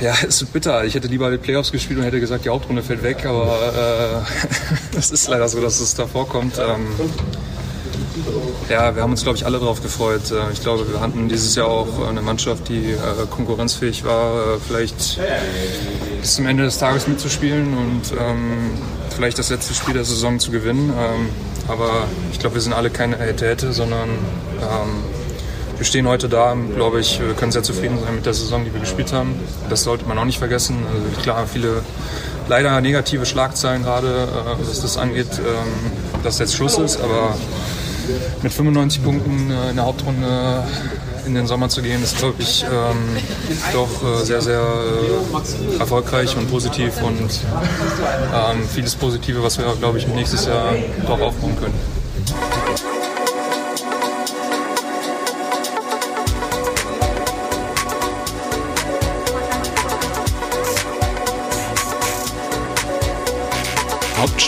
Ja, es ist bitter. Ich hätte lieber die Playoffs gespielt und hätte gesagt, die Hauptrunde fällt weg, aber äh, es ist leider so, dass es da vorkommt. Ähm, ja, wir haben uns, glaube ich, alle darauf gefreut. Äh, ich glaube, wir hatten dieses Jahr auch eine Mannschaft, die äh, konkurrenzfähig war, äh, vielleicht bis zum Ende des Tages mitzuspielen und ähm, vielleicht das letzte Spiel der Saison zu gewinnen. Ähm, aber ich glaube, wir sind alle keine Hätte-Hätte, sondern ähm, wir stehen heute da, glaube ich, wir können sehr zufrieden sein mit der Saison, die wir gespielt haben. Das sollte man auch nicht vergessen. Also klar, viele leider negative Schlagzeilen gerade, äh, was das angeht, ähm, dass jetzt Schluss ist, aber mit 95 Punkten äh, in der Hauptrunde in den Sommer zu gehen, ist, glaube ich, ähm, doch äh, sehr, sehr äh, erfolgreich und positiv und ähm, vieles Positive, was wir, glaube ich, nächstes Jahr doch aufbauen können.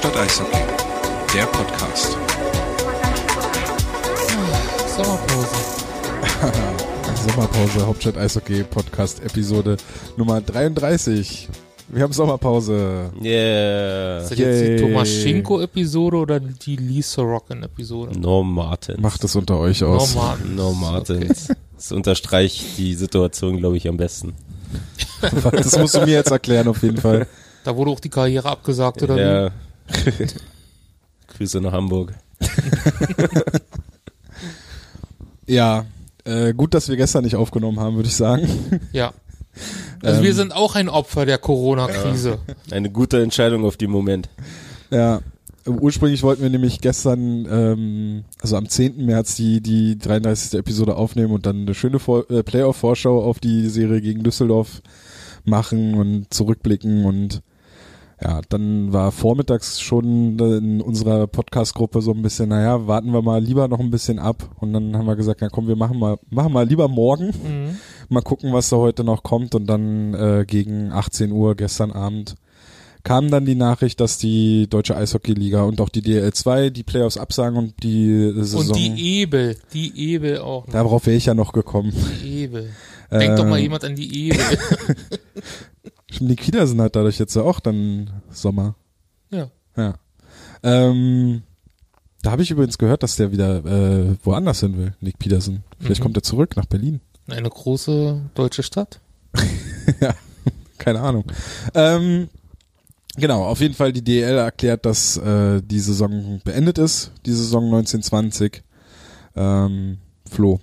Hauptstadt Eishockey, der Podcast. Sommerpause. Sommerpause, Hauptstadt Eishockey Podcast Episode Nummer 33. Wir haben Sommerpause. Yeah. Ist das jetzt die. Tomaschenko-Episode oder die Lisa Rocken-Episode? No Martins. Macht es unter euch aus. Normal. No Martins. Das unterstreicht die Situation, glaube ich, am besten. Das musst du mir jetzt erklären auf jeden Fall. Da wurde auch die Karriere abgesagt, oder wie? Ja. Grüße nach Hamburg. Ja, äh, gut, dass wir gestern nicht aufgenommen haben, würde ich sagen. Ja. Also Ähm, wir sind auch ein Opfer der Corona-Krise. Eine gute Entscheidung auf den Moment. Ja, ursprünglich wollten wir nämlich gestern, ähm, also am 10. März die, die 33. Episode aufnehmen und dann eine schöne Vor äh, Playoff-Vorschau auf die Serie gegen Düsseldorf machen und zurückblicken und ja, dann war vormittags schon in unserer Podcast-Gruppe so ein bisschen, naja, warten wir mal lieber noch ein bisschen ab und dann haben wir gesagt, na komm, wir machen mal, machen mal lieber morgen, Mhm. mal gucken, was da heute noch kommt und dann äh, gegen 18 Uhr gestern Abend kam dann die Nachricht, dass die Deutsche Eishockey-Liga und auch die DL2 die Playoffs absagen und die Saison. Und die Ebel, die Ebel auch noch. Darauf wäre ich ja noch gekommen. Die Ebel. Denkt doch mal Ähm, jemand an die Ebel. Stimmt, die Kieler sind halt dadurch jetzt ja auch dann Sommer. ja. Ja. Ähm, da habe ich übrigens gehört, dass der wieder äh, woanders hin will, Nick Peterson. Vielleicht Mhm. kommt er zurück nach Berlin. Eine große deutsche Stadt. Keine Ahnung. Ähm, genau, auf jeden Fall die DL erklärt, dass äh, die Saison beendet ist, die Saison 1920. Ähm, Flo,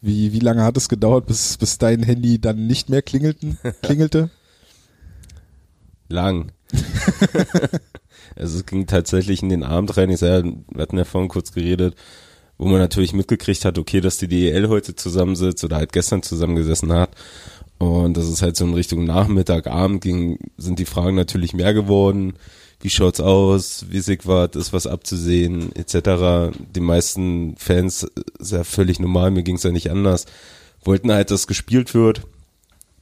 wie, wie lange hat es gedauert, bis, bis dein Handy dann nicht mehr klingelten, klingelte? Lang. also es ging tatsächlich in den Abend rein. Ich sag, wir hatten ja vorhin kurz geredet, wo man natürlich mitgekriegt hat, okay, dass die DEL heute zusammensitzt oder halt gestern zusammengesessen hat. Und das ist halt so in Richtung Nachmittag, Abend ging, sind die Fragen natürlich mehr geworden. Wie schaut's aus? Wie Sigwart? Ist was abzusehen? Etc. Die meisten Fans, ist ja völlig normal, mir ging's ja nicht anders, wollten halt, dass gespielt wird.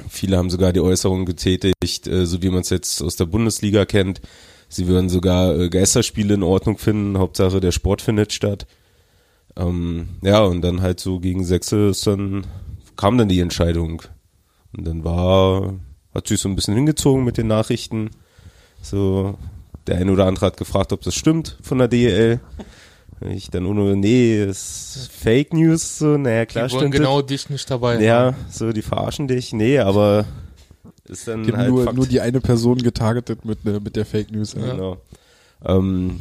Viele haben sogar die Äußerung getätigt, äh, so wie man es jetzt aus der Bundesliga kennt. Sie würden sogar äh, Geisterspiele in Ordnung finden. Hauptsache der Sport findet statt. Ähm, ja, und dann halt so gegen Sechse ist dann, kam dann die Entscheidung. Und dann war, hat sich so ein bisschen hingezogen mit den Nachrichten. So, der eine oder andere hat gefragt, ob das stimmt von der DEL. Ich dann ohne, nee, ist Fake News, so, naja, klar die wollen stimmt. das. genau dich nicht dabei Ja, haben. so, die verarschen dich. Nee, aber ist dann Die haben halt nur, Fakt. nur die eine Person getargetet mit, ne- mit der Fake News. Ja. Genau. Ähm,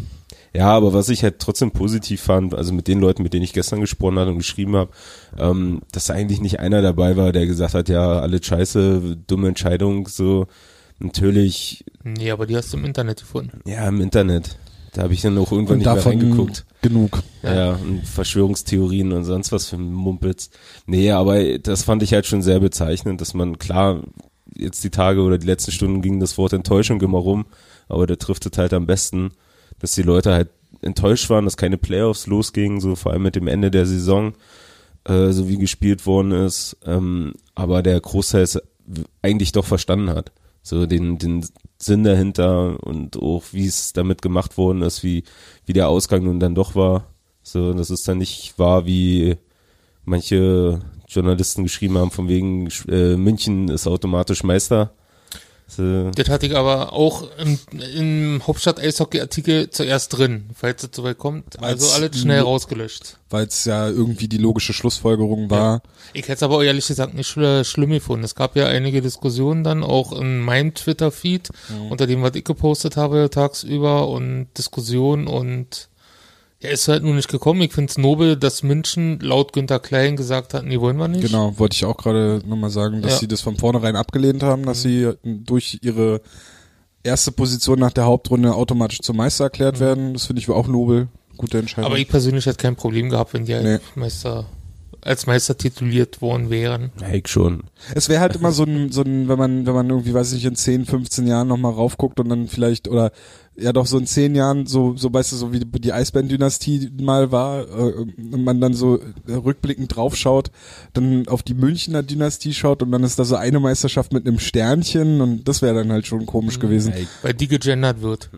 ja, aber was ich halt trotzdem positiv fand, also mit den Leuten, mit denen ich gestern gesprochen habe und geschrieben habe, ähm, dass eigentlich nicht einer dabei war, der gesagt hat, ja, alle scheiße, dumme Entscheidung, so. Natürlich, Nee, aber die hast du im Internet gefunden. ja, im Internet. Da habe ich dann auch irgendwann Und nicht mehr davon reingeguckt. genug. Ja, ja, und Verschwörungstheorien und sonst was für Mumpitz. Nee, aber das fand ich halt schon sehr bezeichnend, dass man, klar, jetzt die Tage oder die letzten Stunden ging das Wort Enttäuschung immer rum, aber der trifft es halt am besten, dass die Leute halt enttäuscht waren, dass keine Playoffs losgingen, so vor allem mit dem Ende der Saison, äh, so wie gespielt worden ist, ähm, aber der Großteil es eigentlich doch verstanden hat. So den, den Sinn dahinter und auch wie es damit gemacht worden ist, wie, wie der Ausgang nun dann doch war. So, dass es dann nicht war wie, manche Journalisten geschrieben haben, von wegen äh, München ist automatisch Meister. So, Das hatte ich aber auch im, im Hauptstadt-Eishockey-Artikel zuerst drin, falls es soweit kommt. Also Weil's- alles schnell rausgelöscht. Weil es ja irgendwie die logische Schlussfolgerung war. Ich hätte es aber ehrlich gesagt nicht schl schlimm gefunden. Es gab ja einige Diskussionen dann auch in meinem Twitter-Feed, unter dem, was ich gepostet habe tagsüber und Diskussionen und ja, ist halt nur nicht gekommen. Ich finde es nobel, dass München laut Günter Klein gesagt hat, nee, wollen wir nicht. Genau, wollte ich auch gerade nochmal sagen, dass Ja. sie das von vornherein abgelehnt haben, dass sie durch ihre erste Position nach der Hauptrunde automatisch zum Meister erklärt werden. Das finde ich auch nobel. Gute Entscheidung. Aber ich persönlich hätte kein Problem gehabt, wenn die Nee. Meister, als Meister tituliert worden wären. ja, ich schon. Es wäre halt immer so ein, so ein, wenn man, wenn man irgendwie, weiß ich, in 10, 15 Jahren nochmal raufguckt und dann vielleicht, oder ja doch so in 10 Jahren, so, so weißt du, so wie die, die Eisbären-Dynastie mal war, äh, und man dann so äh, rückblickend draufschaut, dann auf die Münchner Dynastie schaut und dann ist da so eine Meisterschaft mit einem Sternchen und das wäre dann halt schon komisch gewesen. Ja, ich, Weil die gegendert wird.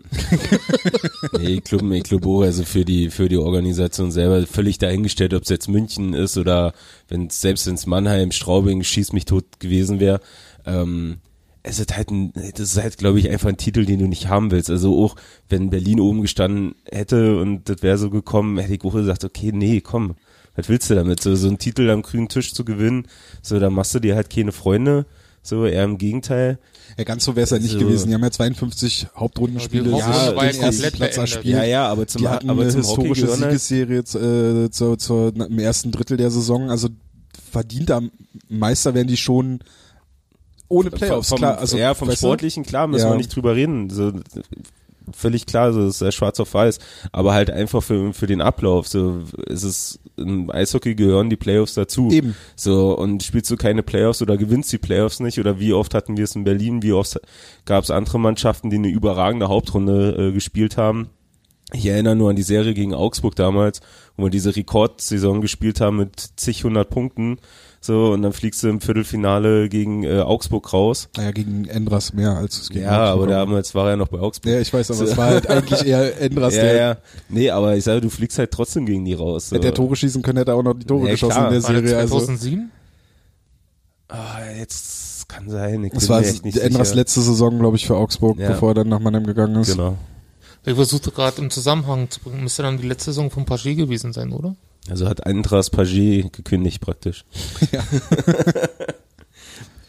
nee, ich glaube, ich glaube auch, also für die, für die Organisation selber völlig dahingestellt, ob es jetzt München ist oder wenn selbst wenn es Mannheim, Straubing, schieß mich tot gewesen wäre, ähm, es ist halt ein, das ist halt, glaube ich, einfach ein Titel, den du nicht haben willst. Also auch, wenn Berlin oben gestanden hätte und das wäre so gekommen, hätte ich auch gesagt, okay, nee, komm, was willst du damit? So, so einen Titel am grünen Tisch zu gewinnen, so, da machst du dir halt keine Freunde, so, eher im Gegenteil. Ja, ganz so wäre es ja nicht Also- gewesen. Die haben ja 52 Hauptrundenspiele. Ja, sich war ja komplett Platz erspielt. Ja, ja, aber zum, die hatten aber eine zum Hockey historische gehören halt- Siegesserie äh, zu, zu, im ersten Drittel der Saison. Also verdienter Meister werden die schon ohne Playoffs, vom, klar. Also, ja, vom? Sportlichen, klar, müssen Ja. wir nicht drüber reden. So, völlig klar, so ist schwarz auf weiß. Aber halt einfach für, für den Ablauf. So ist es im Eishockey gehören die Playoffs dazu. Eben. So, und spielst du keine Playoffs oder gewinnst die Playoffs nicht? Oder wie oft hatten wir es in Berlin? Wie oft gab es andere Mannschaften, die eine überragende Hauptrunde äh, gespielt haben? Ich erinnere nur an die Serie gegen Augsburg damals, wo wir diese Rekordsaison gespielt haben mit zig hundert Punkten. So, und dann fliegst du im Viertelfinale gegen äh, Augsburg raus. Naja, gegen Endras mehr als es gegen Ja, aber Augsburg. damals war er noch bei Augsburg. Ja, ich weiß, aber es war halt eigentlich eher Endras, ja, der ja. Nee, aber ich sage, du fliegst halt trotzdem gegen die raus. So. hätte der Tore schießen können, hätte er auch noch die Tore Ja, geschossen klar. in der War das Serie. Also, 2007? Ah, jetzt kann sein. Ich das war mir echt nicht Endras sicher. letzte Saison, glaube ich, für Augsburg, Ja. bevor er dann nach Mannheim gegangen ist. Genau. Ich versuchte gerade im Zusammenhang zu bringen. Müsste dann die letzte Saison von Pagé gewesen sein, oder? Also hat Andras Pagé gekündigt praktisch. Ja.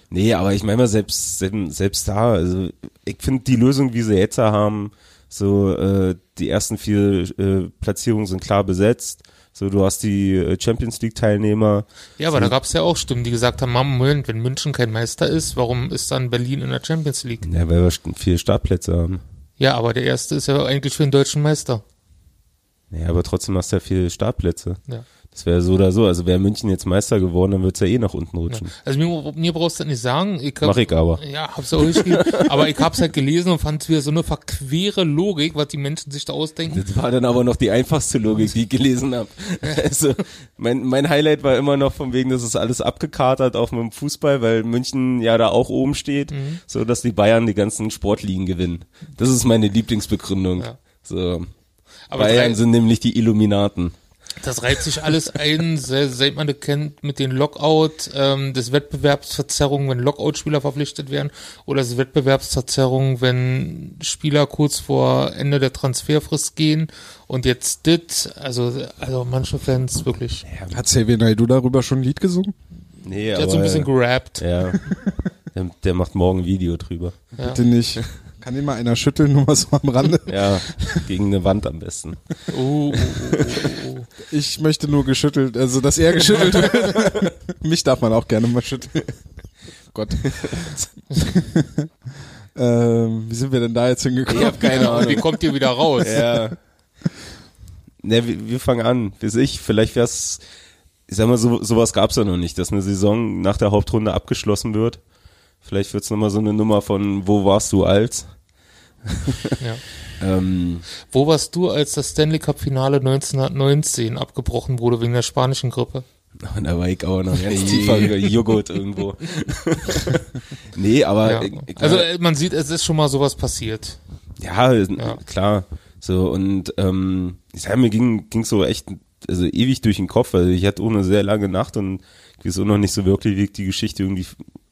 nee, aber ich meine mal selbst, selbst, selbst da, also ich finde die Lösung, wie sie jetzt haben, so äh, die ersten vier äh, Platzierungen sind klar besetzt. So, du hast die äh, Champions League Teilnehmer. Ja, aber da gab es ja auch Stimmen, die gesagt haben, Mama, Moment, wenn München kein Meister ist, warum ist dann Berlin in der Champions League? Ja, weil wir vier Startplätze haben. Ja, aber der erste ist ja eigentlich für den deutschen Meister. Ja, aber trotzdem hast du ja vier Startplätze. Ja. Das wäre so oder so. Also wäre München jetzt Meister geworden, dann wird's ja eh nach unten ja. rutschen. Also mir, mir brauchst du das nicht sagen. Ich hab, Mach ich aber. Ja, hab's auch nicht geschrieben. aber ich hab's halt gelesen und fand es wieder so eine verquere Logik, was die Menschen sich da ausdenken. Das war dann aber noch die einfachste Logik, die ich gelesen habe. Also mein, mein Highlight war immer noch von wegen, dass es alles abgekatert auf dem Fußball, weil München ja da auch oben steht, Mhm. so dass die Bayern die ganzen Sportligen gewinnen. Das ist meine Lieblingsbegründung. Ja. So. Aber Bayern drei- sind nämlich die Illuminaten. Das reiht sich alles ein, se- seit man das kennt, mit den Lockout, ähm, des Wettbewerbsverzerrungen, wenn Lockout-Spieler verpflichtet werden, oder das Wettbewerbsverzerrungen, wenn Spieler kurz vor Ende der Transferfrist gehen und jetzt dit, also, also manche Fans wirklich. Hat Xavier Naidoo darüber schon ein Lied gesungen? Nee, Der aber, hat so ein bisschen gerappt. ja. Der, der macht morgen ein Video drüber. Ja. Bitte nicht. Kann den mal einer schütteln, nur mal so am Rande? Ja, gegen eine Wand am besten. Oh, oh, oh, oh, oh. Ich möchte nur geschüttelt, also dass er geschüttelt wird. Mich darf man auch gerne mal schütteln. Gott. ähm, wie sind wir denn da jetzt hingekommen? Ich hab keine Ahnung. Wie kommt ihr wieder raus? Ja. Ne, wir, wir fangen an. Weiß ich, vielleicht wär's, ich sag mal, so, sowas gab's ja noch nicht, dass eine Saison nach der Hauptrunde abgeschlossen wird. Vielleicht wird's nochmal so eine Nummer von Wo warst du als? Ja. Ähm, Wo warst du, als das Stanley Cup Finale 1919 abgebrochen wurde wegen der spanischen Grippe? und da war ich auch noch ganz tiefer Joghurt irgendwo. nee, aber Ja. Also äh, man sieht, es ist schon mal sowas passiert. Ja, Ja. klar. So, und ähm, ich sag, mir ging, ging so echt also ewig durch den Kopf. Also ich hatte auch eine sehr lange Nacht und ich weiß auch noch nicht so wirklich, wie ich die Geschichte irgendwie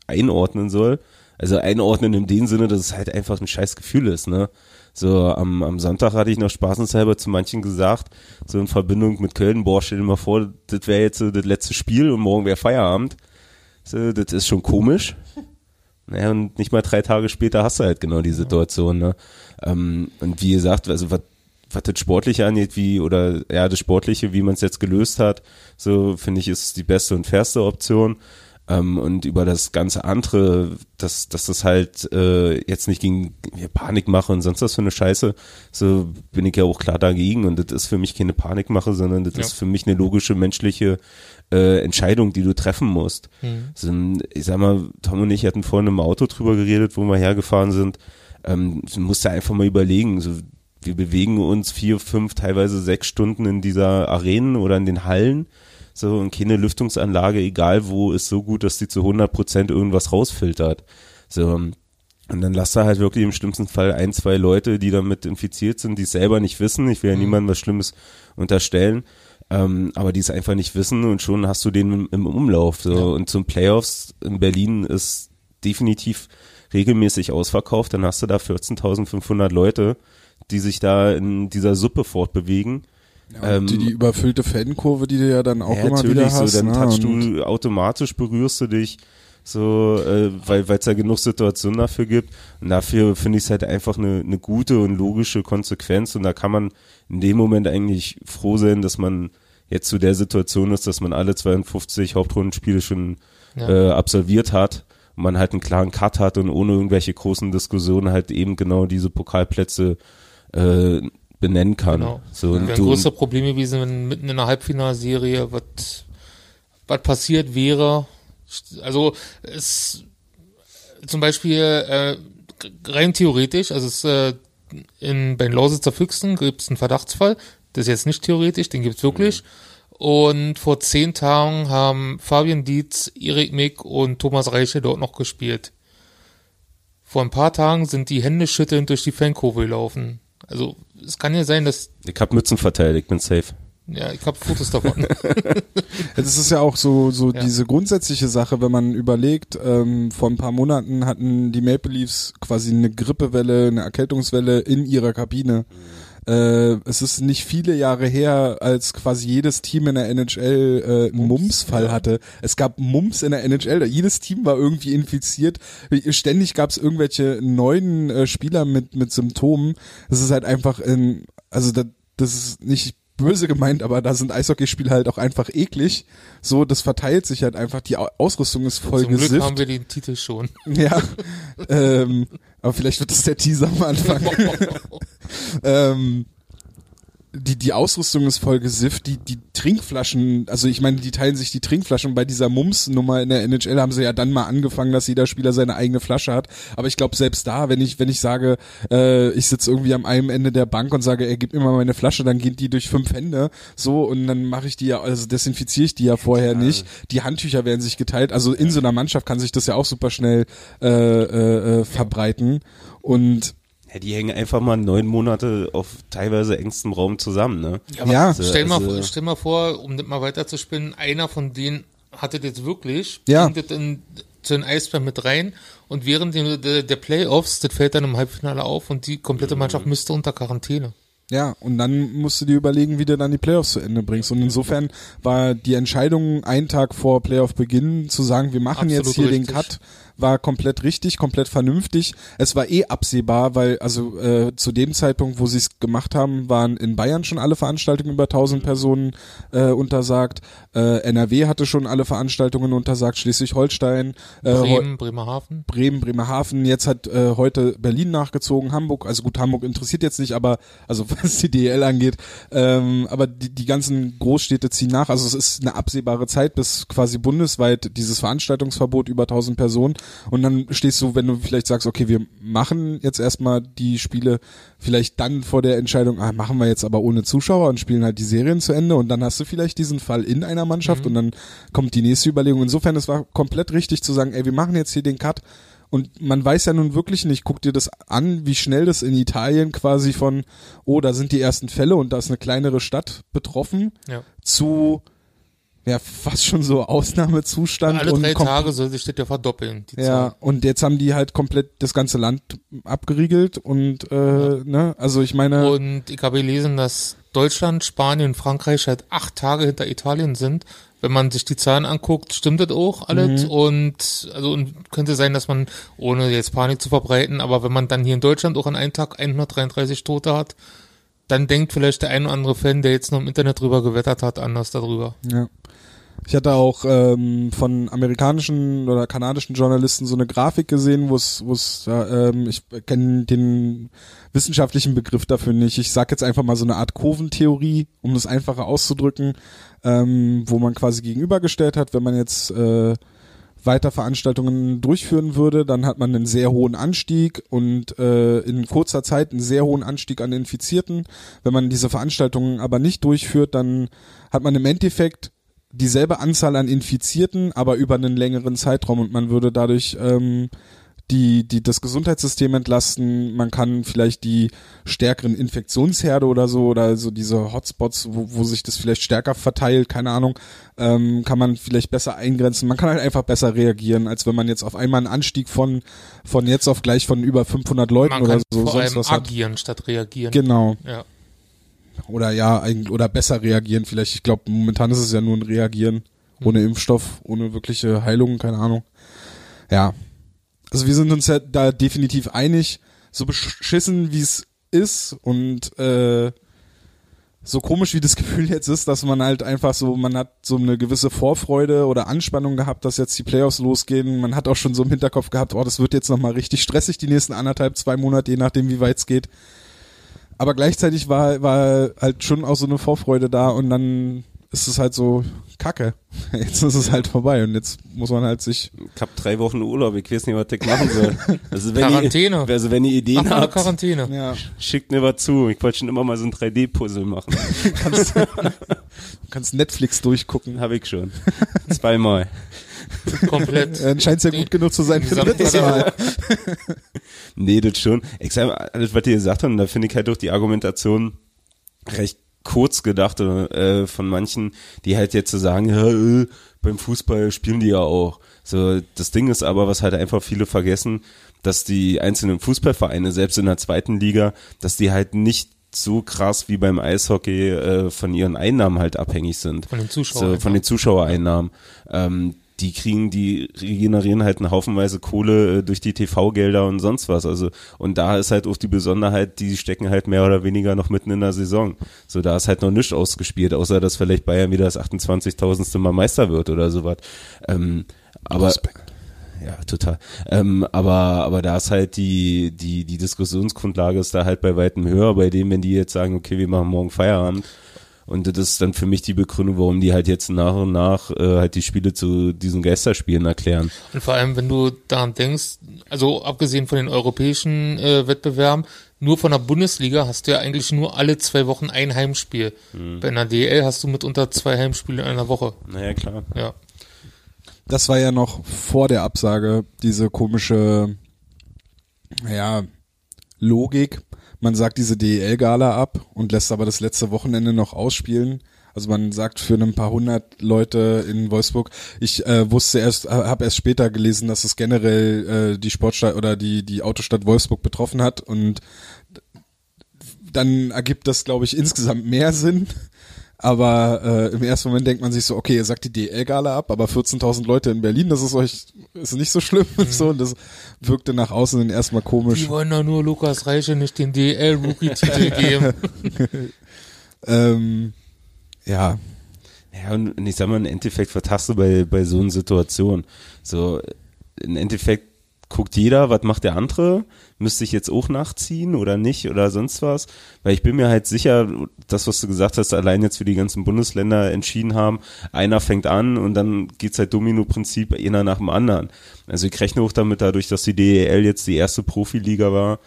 einordnen soll. Also einordnen in dem Sinne, dass es halt einfach ein scheiß Gefühl ist, ne? So am, am Sonntag hatte ich noch spaßenshalber zu manchen gesagt, so in Verbindung mit Köln, boah, stell dir mal vor, das wäre jetzt so das letzte Spiel und morgen wäre Feierabend. So, das ist schon komisch. Naja, und nicht mal drei Tage später hast du halt genau die Situation, ne? Ähm, und wie gesagt, also was was das Sportliche angeht, wie, oder ja, das Sportliche, wie man es jetzt gelöst hat, so finde ich, ist die beste und fairste Option. Ähm, und über das ganze andere, dass, dass das halt äh, jetzt nicht gegen Panikmache und sonst was für eine Scheiße, so bin ich ja auch klar dagegen. Und das ist für mich keine Panikmache, sondern das Ja. ist für mich eine logische menschliche äh, Entscheidung, die du treffen musst. Mhm. So, ich sag mal, Tom und ich hatten vorhin im Auto drüber geredet, wo wir hergefahren sind. Ähm, du musst ja einfach mal überlegen, so, wir bewegen uns vier, fünf, teilweise sechs Stunden in dieser Arenen oder in den Hallen. So, und keine Lüftungsanlage, egal wo, ist so gut, dass die zu 100 Prozent irgendwas rausfiltert. So, und dann lass da halt wirklich im schlimmsten Fall ein, zwei Leute, die damit infiziert sind, die es selber nicht wissen. Ich will ja niemandem was Schlimmes unterstellen. Ähm, aber die es einfach nicht wissen und schon hast du den im, im Umlauf. So. Und zum Playoffs in Berlin ist definitiv regelmäßig ausverkauft. Dann hast du da 14.500 Leute, die sich da in dieser Suppe fortbewegen. Ja, und die, die überfüllte Fankurve, die du ja dann auch Ähm, Ja, immer natürlich, wieder hast. so, dann ne? touchst du automatisch, berührst du dich, so, äh, weil es ja genug Situationen dafür gibt. Und dafür finde ich es halt einfach eine, eine gute und logische Konsequenz. Und da kann man in dem Moment eigentlich froh sein, dass man jetzt zu der Situation ist, dass man alle 52 Hauptrundenspiele schon Ja. äh, absolviert hat und man halt einen klaren Cut hat und ohne irgendwelche großen Diskussionen halt eben genau diese Pokalplätze äh, benennen kann. Genau. So, und Wäre ein größter Problem gewesen, wenn mitten in einer Halbfinalserie was was passiert wäre. Also es zum Beispiel äh, rein theoretisch, also es äh, in bei den Lausitzer Füchsen gibt es einen Verdachtsfall, das ist jetzt nicht theoretisch, den gibt's wirklich. Und vor zehn Tagen haben Fabian Dietz, Erik Mick und Thomas Reiche dort noch gespielt. Vor ein paar Tagen sind die Hände schüttelnd durch die Fankurve gelaufen. Also es kann ja sein, dass ich hab Mützen verteilt, ich bin safe. ja, ich habe Fotos davon. Das ist ja auch so, so Ja. diese grundsätzliche Sache, wenn man überlegt, ähm, vor ein paar Monaten hatten die Maple Leafs quasi eine Grippewelle, eine Erkältungswelle in ihrer Kabine. Äh, es ist nicht viele Jahre her, als quasi jedes Team in der NHL äh, einen Mumps-Fall hatte. Es gab Mumps in der NHL, jedes Team war irgendwie infiziert. Ständig gab es irgendwelche neuen äh, Spieler mit, mit Symptomen. Das ist halt einfach, in, also da, das ist nicht böse gemeint, aber da sind Eishockeyspiele halt auch einfach eklig. So, das verteilt sich halt einfach. Die Au- Ausrüstung ist voll Zum Glück gesifft. haben wir den Titel schon. Ja, ähm, aber vielleicht wird das der Teaser am Anfang. ähm, die, die Ausrüstung ist voll gesifft, die, die Trinkflaschen, also ich meine, die teilen sich die Trinkflaschen. Bei dieser Mums-Nummer in der NHL haben sie ja dann mal angefangen, dass jeder Spieler seine eigene Flasche hat. Aber ich glaube, selbst da, wenn ich, wenn ich sage, äh, ich sitze irgendwie am einen Ende der Bank und sage, er gibt mir mal meine Flasche, dann geht die durch fünf Hände, so, und dann mache ich die ja, also desinfiziere ich die ja vorher nicht. Die Handtücher werden sich geteilt. Also in so einer Mannschaft kann sich das ja auch super schnell äh, äh, äh, verbreiten. Und Ja, die hängen einfach mal neun Monate auf teilweise engstem Raum zusammen, ne? aber Ja. stell, mal, Also- stell mal vor, um das mal weiterzuspinnen, einer von denen hatte das wirklich, Ja. bringt das in, zu den Eisbären mit rein und während der, der Playoffs, das fällt dann im Halbfinale auf und die komplette Mannschaft müsste unter Quarantäne. Ja, und dann musst du dir überlegen, wie du dann die Playoffs zu Ende bringst. Und insofern war die Entscheidung, einen Tag vor Playoff-Beginn zu sagen, wir machen Absolut jetzt hier den richtig. Cut, war komplett richtig, komplett vernünftig. Es war eh absehbar, weil also äh, zu dem Zeitpunkt, wo sie es gemacht haben, waren in Bayern schon alle Veranstaltungen über 1000 Personen äh, untersagt. Äh, NRW hatte schon alle Veranstaltungen untersagt, Schleswig-Holstein, äh, Bremen, Bremerhaven. Bremen, Bremerhaven, jetzt hat äh, heute Berlin nachgezogen, Hamburg, also gut, Hamburg interessiert jetzt nicht, aber also was die DL angeht, ähm, aber die, die ganzen Großstädte ziehen nach, also es ist eine absehbare Zeit, bis quasi bundesweit dieses Veranstaltungsverbot über 1000 Personen und dann stehst du, wenn du vielleicht sagst, okay, wir machen jetzt erstmal die Spiele, vielleicht dann vor der Entscheidung, ah, machen wir jetzt aber ohne Zuschauer und spielen halt die Serien zu Ende und dann hast du vielleicht diesen Fall in einer Mannschaft und dann kommt die nächste Überlegung. Insofern, es war komplett richtig zu sagen, ey, wir machen jetzt hier den Cut und man weiß ja nun wirklich nicht, guck dir das an, wie schnell das in Italien quasi von, oh, da sind die ersten Fälle und da ist eine kleinere Stadt betroffen, Ja. zu ja fast schon so Ausnahmezustand Alle und drei Tage soll sich das ja verdoppeln. Die ja Zahl. und jetzt haben die halt komplett das ganze Land abgeriegelt und äh, ne also ich meine Und ich habe gelesen, dass Deutschland, Spanien Frankreich halt acht Tage hinter Italien sind. Wenn man sich die Zahlen anguckt, stimmt das auch alles. Mhm. Und also und könnte sein, dass man, ohne jetzt Panik zu verbreiten, aber wenn man dann hier in Deutschland auch an einem Tag 133 Tote hat, dann denkt vielleicht der ein oder andere Fan, der jetzt noch im Internet drüber gewettert hat, anders darüber. Ja. Ich hatte auch ähm, von amerikanischen oder kanadischen Journalisten so eine Grafik gesehen, wo es, wo es, ja, ähm, ich kenne den wissenschaftlichen Begriff dafür nicht. Ich sag jetzt einfach mal so eine Art Kurventheorie, um das einfacher auszudrücken, ähm, wo man quasi gegenübergestellt hat, wenn man jetzt äh, weiter Veranstaltungen durchführen würde, dann hat man einen sehr hohen Anstieg und äh, in kurzer Zeit einen sehr hohen Anstieg an Infizierten. Wenn man diese Veranstaltungen aber nicht durchführt, dann hat man im Endeffekt dieselbe Anzahl an Infizierten, aber über einen längeren Zeitraum und man würde dadurch ähm, die, die das Gesundheitssystem entlasten. Man kann vielleicht die stärkeren Infektionsherde oder so oder so diese Hotspots, wo, wo sich das vielleicht stärker verteilt, keine Ahnung, ähm, kann man vielleicht besser eingrenzen. Man kann halt einfach besser reagieren, als wenn man jetzt auf einmal einen Anstieg von von jetzt auf gleich von über 500 Leuten Man oder so sonst was hat. agieren statt reagieren. Genau. ja. Oder ja, eigentlich, oder besser reagieren vielleicht. Ich glaube, momentan ist es ja nur ein Reagieren. Ohne Impfstoff, ohne wirkliche Heilung, keine Ahnung. Ja. Also wir sind uns ja da definitiv einig, so beschissen wie es ist und äh, so komisch wie das Gefühl jetzt ist, dass man halt einfach so, man hat so eine gewisse Vorfreude oder Anspannung gehabt, dass jetzt die Playoffs losgehen. Man hat auch schon so im Hinterkopf gehabt, oh, das wird jetzt nochmal richtig stressig die nächsten anderthalb, zwei Monate, je nachdem wie weit es geht. Aber gleichzeitig war, war halt schon auch so eine Vorfreude da und dann ist es halt so kacke. Jetzt ist es halt vorbei und jetzt muss man halt sich. Ich hab drei Wochen Urlaub, ich weiß nicht, was ich machen soll. Also wenn Quarantäne. Ihr, also wenn ihr Mach Ideen eine habt, Quarantäne. Ja, schickt mir was zu. Ich wollte schon immer mal so ein 3D-Puzzle machen. kannst, du kannst Netflix durchgucken. Hab ich schon. Zweimal. Komplett. Äh, Scheint ja gut genug zu sein für drittes Mal. Nee, das schon. Ich sag mal, alles, was ihr gesagt habt, und da finde ich halt auch die Argumentation recht kurz gedacht äh, von manchen, die halt jetzt so sagen, ja, äh, beim Fußball spielen die ja auch. So, das Ding ist aber, was halt einfach viele vergessen, dass die einzelnen Fußballvereine, selbst in der zweiten Liga, dass die halt nicht so krass wie beim Eishockey äh, von ihren Einnahmen halt abhängig sind. Von den Zuschauern. So, von den Zuschauereinnahmen. Ähm, die kriegen, die regenerieren halt einen Haufenweise Kohle äh, durch die TV-Gelder und sonst was. Also, und da ist halt auch die Besonderheit, die stecken halt mehr oder weniger noch mitten in der Saison. So, da ist halt noch nichts ausgespielt, außer dass vielleicht Bayern wieder das 28.000. Mal Meister wird oder sowas. Ähm, aber, ja, total. Ähm, aber, aber da ist halt die, die, die Diskussionsgrundlage ist da halt bei weitem höher, bei dem, wenn die jetzt sagen, okay, wir machen morgen Feierabend, und das ist dann für mich die Begründung, warum die halt jetzt nach und nach äh, halt die Spiele zu diesen Geisterspielen erklären. Und vor allem, wenn du daran denkst, also abgesehen von den europäischen äh, Wettbewerben, nur von der Bundesliga hast du ja eigentlich nur alle zwei Wochen ein Heimspiel. Bei einer DL hast du mitunter zwei Heimspiele in einer Woche. Naja, klar. Ja. Das war ja noch vor der Absage, diese komische, ja, Logik. Man sagt diese DEL-Gala ab und lässt aber das letzte Wochenende noch ausspielen. Also man sagt für ein paar hundert Leute in Wolfsburg. Ich äh, wusste erst, habe erst später gelesen, dass es generell äh, die Sportstadt oder die die Autostadt Wolfsburg betroffen hat und dann ergibt das, glaube ich, insgesamt mehr Sinn. Aber äh, im ersten Moment denkt man sich so, okay, ihr sagt die DL-Gala ab, aber 14.000 Leute in Berlin, das ist euch ist nicht so schlimm und so. Und das wirkte nach außen dann erstmal komisch. Die wollen doch nur Lukas Reiche nicht den DL-Rookie-Titel geben. Ähm, ja, Ja, und ich sag mal, im Endeffekt vertast du bei, bei so einer Situation. So, im Endeffekt guckt jeder, was macht der andere? Müsste ich jetzt auch nachziehen oder nicht oder sonst was? Weil ich bin mir halt sicher, das, was du gesagt hast, allein jetzt für die ganzen Bundesländer entschieden haben, einer fängt an und dann geht's halt Domino-Prinzip einer nach dem anderen. Also ich rechne auch damit, dadurch, dass die DEL jetzt die erste Profiliga war,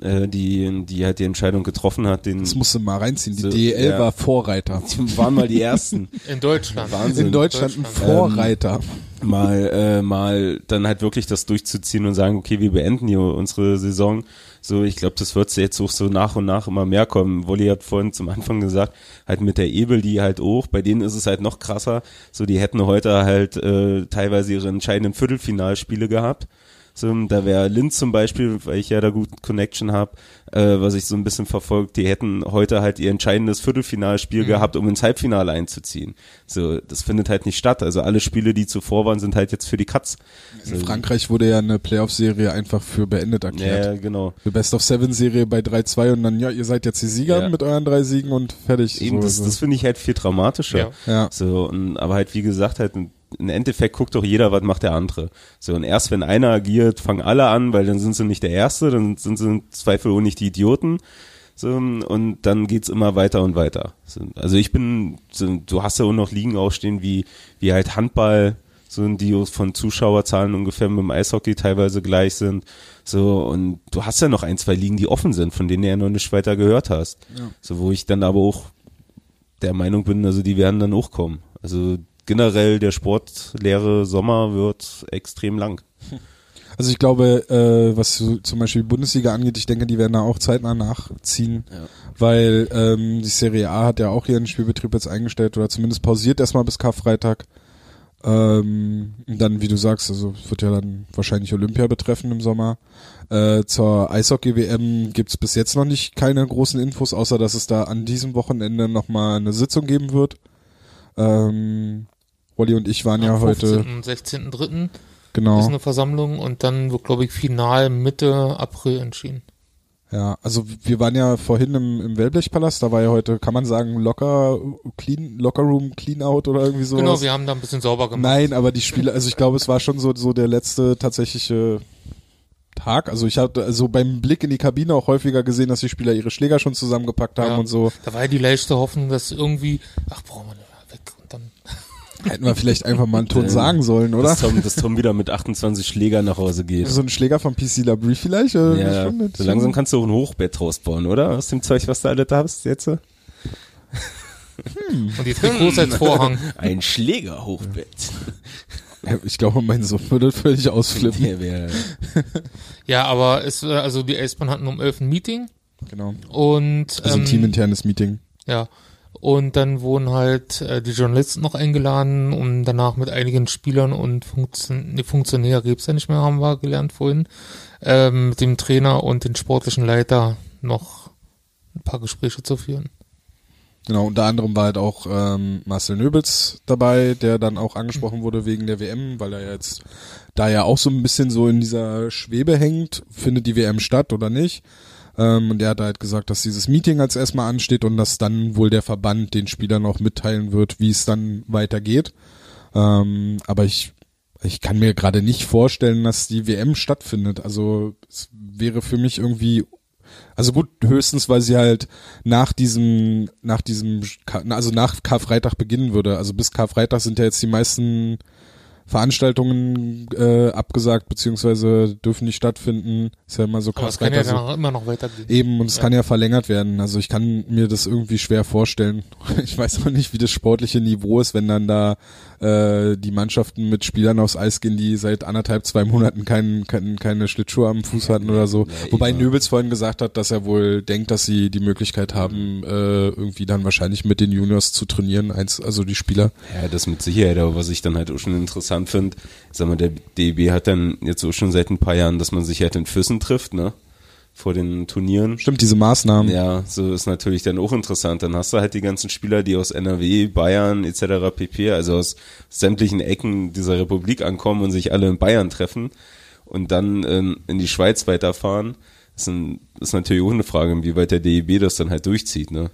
äh, die, die halt die Entscheidung getroffen hat, den Das musst du mal reinziehen. Die So, DEL ja. war Vorreiter. die waren mal die ersten. In Deutschland. Wahnsinn. In Deutschland ein. Vorreiter. mal äh, mal dann halt wirklich das durchzuziehen und sagen, okay, wir beenden hier unsere Saison. So, ich glaube, das wird jetzt auch so nach und nach immer mehr kommen. Wolli hat vorhin zum Anfang gesagt, halt mit der Ebel, die halt auch, bei denen ist es halt noch krasser. So, die hätten heute halt äh, teilweise ihre entscheidenden Viertelfinalspiele gehabt. So, da wäre Linz zum Beispiel, weil ich ja da gut Connection habe, äh, was ich so ein bisschen verfolgt, die hätten heute halt ihr entscheidendes Viertelfinalspiel gehabt, um ins Halbfinale einzuziehen. So, das findet halt nicht statt. Also alle Spiele, die zuvor waren, sind halt jetzt für die Katz. In Frankreich wurde ja eine Playoff-Serie einfach für beendet erklärt. Ja, genau. Eine Best-of-Seven-Serie bei 3-2 und dann, ja, ihr seid jetzt die Sieger Ja. mit euren drei Siegen und fertig. Eben, so, das, so. das finde ich halt viel dramatischer. Ja. Ja. So, und, aber halt, wie gesagt, halt, im Endeffekt guckt doch jeder, was macht der andere. So, und erst wenn einer agiert, fangen alle an, weil dann sind sie nicht der Erste, dann sind sie im Zweifel auch nicht die Idioten. So, und dann geht's immer weiter und weiter. So, also ich bin, so, du hast ja auch noch Ligen ausstehen, wie, wie halt Handball, so die von Zuschauerzahlen ungefähr mit dem Eishockey teilweise gleich sind. So, und du hast ja noch ein, zwei Ligen, die offen sind, von denen du ja noch nicht weiter gehört hast. So, wo ich dann aber auch der Meinung bin, also die werden dann auch kommen. Also generell der sportleere Sommer wird extrem lang. Also ich glaube, äh, was zum Beispiel die Bundesliga angeht, ich denke, die werden da auch zeitnah nachziehen, weil ähm, die Serie A hat ja auch ihren Spielbetrieb jetzt eingestellt oder zumindest pausiert erstmal bis Karfreitag. Ähm, dann, wie du sagst, also es wird ja dann wahrscheinlich Olympia betreffen im Sommer. Äh, zur Eishockey-WM gibt's bis jetzt noch nicht keine großen Infos, außer dass es da an diesem Wochenende nochmal eine Sitzung geben wird. Ähm, Wolli und ich waren ja Am heute, 15. und 16.3. genau. ist eine Versammlung und dann wird, glaube ich, final Mitte April entschieden. Ja, also wir waren ja vorhin im, im Wellblechpalast, da war ja heute, kann man sagen, locker, clean, locker Room, clean out oder irgendwie sowas. Genau, wir haben da ein bisschen sauber gemacht. Nein, aber die Spiele, also ich glaube, es war schon so, so der letzte tatsächliche Tag. Also ich habe also beim Blick in die Kabine auch häufiger gesehen, dass die Spieler ihre Schläger schon zusammengepackt haben Ja. und so. Da war ja die leichte Hoffnung, dass irgendwie, ach, brauchen wir nicht. Hätten wir vielleicht einfach mal einen Ton sagen sollen, oder? Dass Tom, dass Tom wieder mit 28 Schlägern nach Hause geht. So ein Schläger von PC Labrie vielleicht? Ja, so langsam kannst du auch ein Hochbett draus bauen, oder? Aus dem Zeug, was du alle da hast jetzt. Und die Trikots als Vorhang. Ein Schlägerhochbett. Ja, Ich glaube, mein Sohn würde völlig ausflippen. Ja, aber es, äh, also die Eisbahn hatten um elf ein Meeting Genau. und, Also ein ähm, teaminternes Meeting. ja. Und dann wurden halt äh, die Journalisten noch eingeladen, um danach mit einigen Spielern und Funktion nee, Funktionär gibt's ja nicht mehr, haben wir gelernt vorhin, ähm, mit dem Trainer und den sportlichen Leiter noch ein paar Gespräche zu führen. Genau, unter anderem war halt auch ähm, Marcel Nöbels dabei, der dann auch angesprochen wurde wegen der WM, weil er jetzt da ja auch so ein bisschen so in dieser Schwebe hängt, findet die WM statt oder nicht. Ähm, und er hat halt gesagt, dass dieses Meeting als erstmal ansteht und dass dann wohl der Verband den Spielern auch mitteilen wird, wie es dann weitergeht. Ähm, aber ich, ich kann mir gerade nicht vorstellen, dass die WM stattfindet. Also es wäre für mich irgendwie also gut, höchstens, weil sie halt nach diesem, nach diesem, also nach Karfreitag beginnen würde. Also bis Karfreitag sind ja jetzt die meisten Veranstaltungen äh, abgesagt, beziehungsweise dürfen nicht stattfinden. Ist ja immer so Aber es kann ja so. immer noch weitergehen. Eben, und es Ja. kann ja verlängert werden. Also ich kann mir das irgendwie schwer vorstellen. Ich weiß noch nicht, wie das sportliche Niveau ist, wenn dann da äh, die Mannschaften mit Spielern aufs Eis gehen, die seit anderthalb, zwei Monaten kein, kein, keine Schlittschuhe am Fuß hatten oder so. Ja, Wobei. Nöbels vorhin gesagt hat, dass er wohl denkt, dass sie die Möglichkeit haben, äh, irgendwie dann wahrscheinlich mit den Juniors zu trainieren, eins, also die Spieler. Ja, das mit Sicherheit, aber was ich dann halt auch schon interessant finde, sag mal, der DEB hat dann jetzt auch schon seit ein paar Jahren, dass man sich halt in Füssen trifft, ne? Vor den Turnieren. Stimmt, diese Maßnahmen. Ja, so ist natürlich dann auch interessant. Dann hast du halt die ganzen Spieler, die aus NRW, Bayern etc. pp., also aus sämtlichen Ecken dieser Republik ankommen und sich alle in Bayern treffen und dann ähm, in die Schweiz weiterfahren. Das ist, ein, ist natürlich auch eine Frage, inwieweit der DEB das dann halt durchzieht. Ne?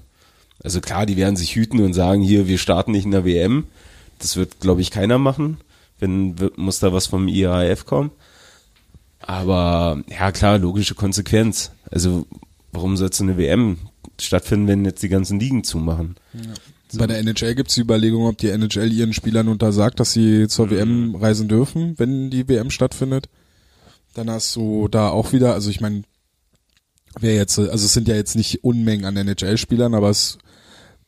Also klar, die werden sich hüten und sagen, hier, wir starten nicht in der WM. Das wird, glaube ich, keiner machen. Wenn, muss da was vom IAAF kommen. Aber ja klar, logische Konsequenz. Also warum soll so eine WM stattfinden, wenn jetzt die ganzen Ligen zumachen? Bei der NHL gibt es die Überlegung, ob die NHL ihren Spielern untersagt, dass sie zur WM reisen dürfen, wenn die WM stattfindet. Dann hast du da auch wieder, also ich meine, wäre jetzt, also es sind ja jetzt nicht Unmengen an NHL-Spielern, aber es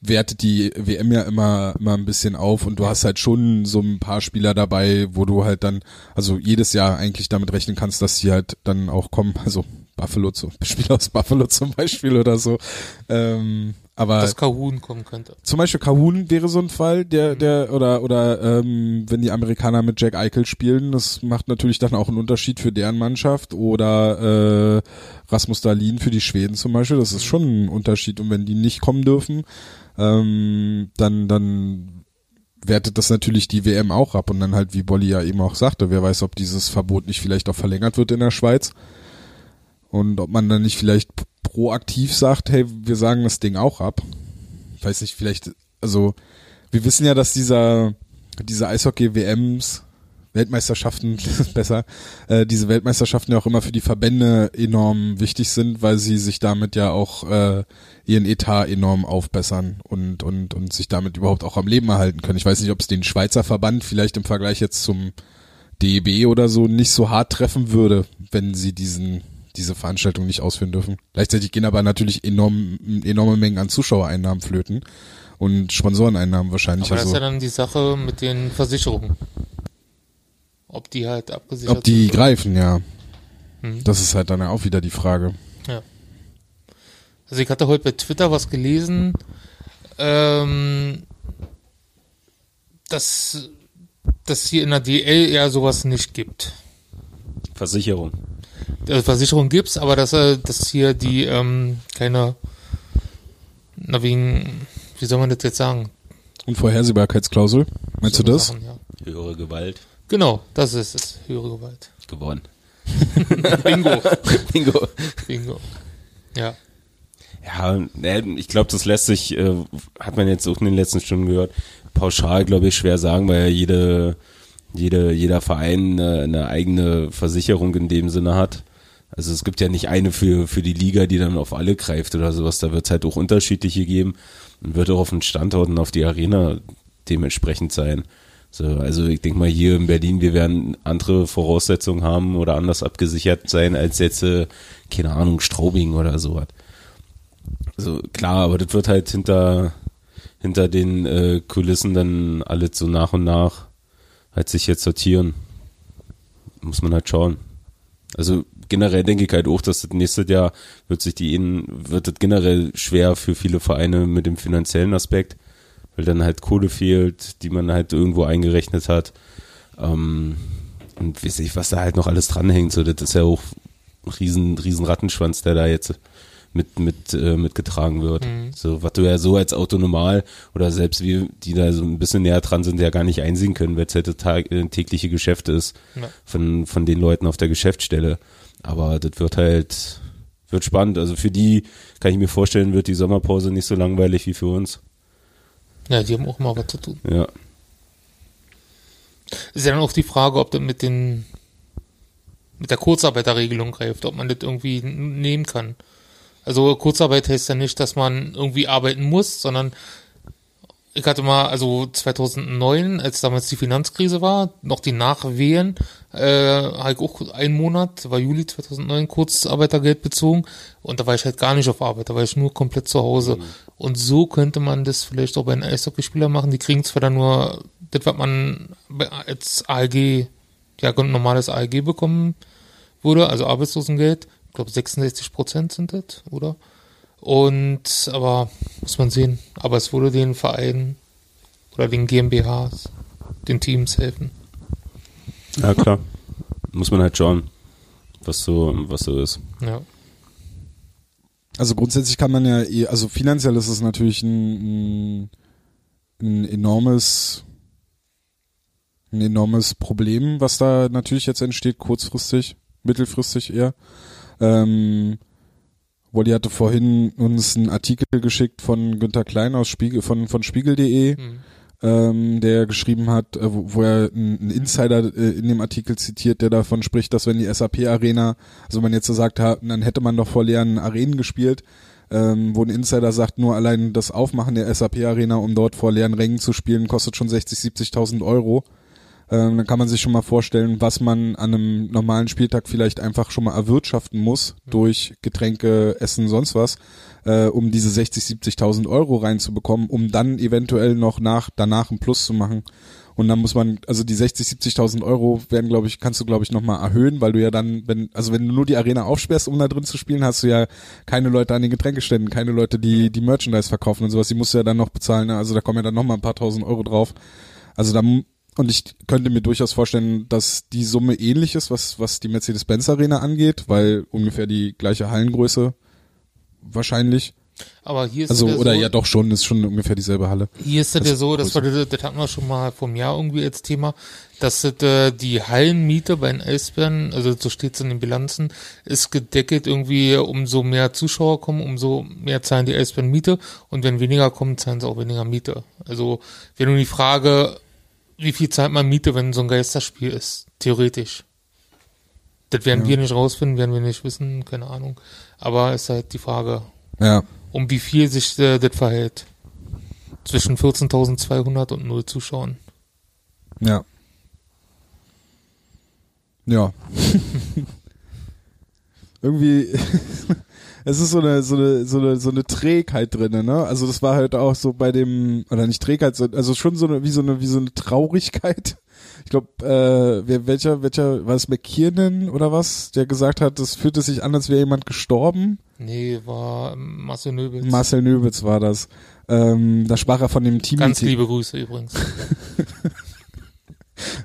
wertet die WM ja immer, immer ein bisschen auf und du hast halt schon so ein paar Spieler dabei, wo du halt dann, also jedes Jahr eigentlich damit rechnen kannst, dass sie halt dann auch kommen, also Buffalo zu, Spieler aus Buffalo zum Beispiel oder so. Ähm, aber Dass Kahun kommen könnte. zum Beispiel Kahun wäre so ein Fall, der, der, oder, oder ähm, wenn die Amerikaner mit Jack Eichel spielen, das macht natürlich dann auch einen Unterschied für deren Mannschaft. Oder äh, Rasmus Dahlin für die Schweden zum Beispiel, das ist schon ein Unterschied. Und wenn die nicht kommen dürfen, ähm, dann, dann wertet das natürlich die WM auch ab. Und dann halt, wie Bolli ja eben auch sagte, wer weiß, ob dieses Verbot nicht vielleicht auch verlängert wird in der Schweiz. Und ob man dann nicht vielleicht proaktiv sagt, hey, wir sagen das Ding auch ab. Ich weiß nicht, vielleicht, also wir wissen ja, dass dieser, diese Eishockey-WMs, Weltmeisterschaften besser, äh, diese Weltmeisterschaften ja auch immer für die Verbände enorm wichtig sind, weil sie sich damit ja auch äh, ihren Etat enorm aufbessern und, und, und sich damit überhaupt auch am Leben erhalten können. Ich weiß nicht, ob es den Schweizer Verband vielleicht im Vergleich jetzt zum DEB oder so nicht so hart treffen würde, wenn sie diesen diese Veranstaltung nicht ausführen dürfen. Gleichzeitig gehen aber natürlich enorm, enorme Mengen an Zuschauereinnahmen flöten und Sponsoreneinnahmen wahrscheinlich. Aber das also, ist ja dann die Sache mit den Versicherungen. Ob die halt abgesichert ob die sind. greifen, ja. Mhm. Das ist halt dann auch wieder die Frage. Also ich hatte heute bei Twitter was gelesen, ähm, dass dass hier in der DL eher sowas nicht gibt. Versicherung. Also Versicherung gibt's, aber dass äh, dass hier die ähm, keine na wegen wie soll man das jetzt sagen? Unvorhersehbarkeitsklausel, meinst So du das? Sachen, ja. Höhere Gewalt. Genau, das ist es. Höhere Gewalt. Gewonnen. Bingo. Bingo. Bingo. Ja. Ja, ne, ich glaube, das lässt sich, äh, hat man jetzt auch in den letzten Stunden gehört, pauschal, glaube ich, schwer sagen, weil ja jede, jede, jeder Verein eine, eine eigene Versicherung in dem Sinne hat. Also es gibt ja nicht eine für, für die Liga, die dann auf alle greift oder sowas. Da wird es halt auch unterschiedliche geben und wird auch auf den Standort und auf die Arena dementsprechend sein. So, also ich denke mal hier in Berlin, wir werden andere Voraussetzungen haben oder anders abgesichert sein als jetzt, äh, keine Ahnung, Straubing oder sowas. Also klar, aber das wird halt hinter, hinter den äh, Kulissen dann alles so nach und nach halt sich jetzt sortieren. Muss man halt schauen. Also generell denke ich halt auch, dass das nächste Jahr wird sich die Innen, wird das generell schwer für viele Vereine mit dem finanziellen Aspekt, weil dann halt Kohle fehlt, die man halt irgendwo eingerechnet hat. Ähm, und weiß ich, was da halt noch alles dranhängt. So, das ist ja auch ein riesen, riesen Rattenschwanz, der da jetzt mit, mit, äh, mitgetragen wird. Mhm. So, was du ja so als Autonomal oder selbst wir, die da so ein bisschen näher dran sind, ja gar nicht einsehen können, weil es halt das Tag, äh, tägliche Geschäft ist Ja. von, von den Leuten auf der Geschäftsstelle. Aber das wird halt, wird spannend. Also für die kann ich mir vorstellen, wird die Sommerpause nicht so langweilig wie für uns. Ja, die haben auch mal was zu tun. Ja. Ist ja dann auch die Frage, ob das mit den mit der Kurzarbeiterregelung greift, ob man das irgendwie nehmen kann. Also Kurzarbeit heißt ja nicht, dass man irgendwie arbeiten muss, sondern ich hatte mal, also 2009, als damals die Finanzkrise war, noch die Nachwehen, äh, habe ich auch einen Monat, war Juli 2009, Kurzarbeitergeld bezogen und da war ich halt gar nicht auf Arbeit, da war ich nur komplett zu Hause. Und so könnte man das vielleicht auch bei einem Eishockeyspieler machen, die kriegen zwar dann nur das, was man als ALG, ja, normales ALG bekommen würde, also Arbeitslosengeld, ich glaube 66 Prozent sind das, oder? Und, aber, muss man sehen. Aber es würde den Vereinen oder den GmbHs, den Teams helfen. Ja, klar. Muss man halt schauen, was so, was so ist. Ja. Also grundsätzlich kann man ja, eh, also finanziell ist es natürlich ein, ein, enormes, ein enormes Problem, was da natürlich jetzt entsteht, kurzfristig, mittelfristig eher. Ähm, Wolli hatte vorhin uns einen Artikel geschickt von Günter Klein aus Spiegel, von, von Spiegel.de, Mhm. Ähm, der geschrieben hat, äh, wo, wo er einen Insider äh, in dem Artikel zitiert, der davon spricht, dass wenn die SAP-Arena, also man jetzt so sagt, ha, dann hätte man doch vor leeren Arenen gespielt, ähm, wo ein Insider sagt, nur allein das Aufmachen der SAP-Arena, um dort vor leeren Rängen zu spielen, kostet schon 60, 70.000 Euro. Ähm, dann kann man sich schon mal vorstellen, was man an einem normalen Spieltag vielleicht einfach schon mal erwirtschaften muss durch Getränke, Essen, sonst was, äh, um diese 60, 70.000 Euro reinzubekommen, um dann eventuell noch nach danach einen Plus zu machen. Und dann muss man, also die 60, 70.000 Euro werden, glaube ich, kannst du, glaube ich, nochmal erhöhen, weil du ja dann, wenn, also wenn du nur die Arena aufsperrst, um da drin zu spielen, hast du ja keine Leute an den Getränkeständen, keine Leute, die die Merchandise verkaufen und sowas, die musst du ja dann noch bezahlen, ne? also da kommen ja dann nochmal ein paar tausend Euro drauf. Also da, und ich könnte mir durchaus vorstellen, dass die Summe ähnlich ist, was, was die Mercedes-Benz Arena angeht, weil ungefähr die gleiche Hallengröße wahrscheinlich. Aber hier ist Also, es ja oder so, ja doch schon, ist schon ungefähr dieselbe Halle. Hier ist das ja so, das, war, das, das hatten wir schon mal vom Jahr irgendwie als Thema, dass das, äh, die Hallenmiete bei den Eisbären, also so steht es in den Bilanzen, ist gedeckelt irgendwie, umso mehr Zuschauer kommen, umso mehr zahlen die Eisbären Miete und wenn weniger kommen, zahlen sie auch weniger Miete. Also wäre nur die Frage, wie viel zahlt man Miete, wenn so ein Geisterspiel ist? Theoretisch. Das werden wir nicht rausfinden, werden wir nicht wissen, keine Ahnung. Aber ist halt die Frage, Ja. um wie viel sich äh, das verhält. Zwischen 14.200 und 0 Zuschauern. Ja. Ja. Irgendwie, es ist so eine, so eine, so eine, so eine Trägheit drinne, ne? Also das war halt auch so bei dem, oder nicht Trägheit, so- also schon so eine, wie so eine, wie so eine Traurigkeit. Ich glaube, äh, wer, welcher, welcher, war es McKiernan oder was, der gesagt hat, das fühlte sich an, als wäre jemand gestorben. Nee, war Marcel Nöbels. Marcel Nöbitz war das. Ähm, da sprach er von dem Team. Ganz liebe Grüße übrigens.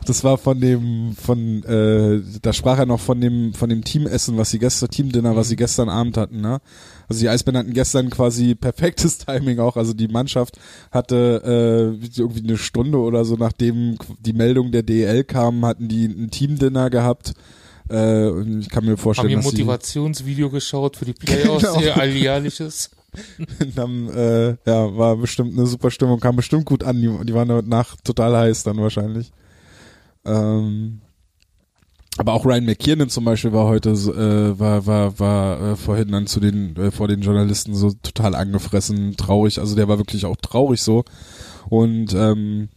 Das war von dem, von, äh, da sprach er noch von dem, von dem Teamessen, was sie gestern, Teamdinner, was sie gestern Abend hatten, ne? Also die Eisbären hatten gestern quasi perfektes Timing auch. Also die Mannschaft hatte äh, irgendwie eine Stunde oder so, nachdem die Meldung der DEL kam, hatten die ein Teamdinner gehabt. Äh, ich kann mir Haben vorstellen, ihr dass sie Motivationsvideo geschaut für die Playoffs, Genau. ihr alljährliches. dann, äh, ja, war bestimmt eine super Stimmung, kam bestimmt gut an. Die, die waren danach total heiß dann wahrscheinlich. Ähm, aber auch Ryan McKiernan zum Beispiel war heute, äh, war, war, war äh, vorhin dann zu den, äh, vor den Journalisten so total angefressen, traurig. Also der war wirklich auch traurig so. Und ähm,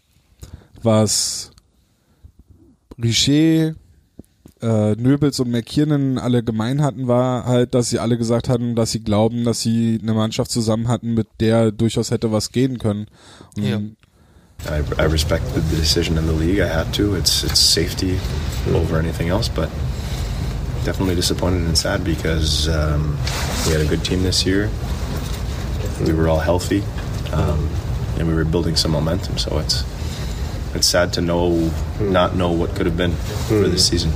was Richer, äh, Nöbels und McKiernan alle gemein hatten, war halt, dass sie alle gesagt hatten, dass sie glauben, dass sie eine Mannschaft zusammen hatten, mit der durchaus hätte was gehen können. Und Ja. I, I respected the decision in the league. I had to. It's it's safety over anything else, but definitely disappointed and sad because um, we had a good team this year. We were all healthy, um, and we were building some momentum. So it's it's sad to know not know what could have been for this season.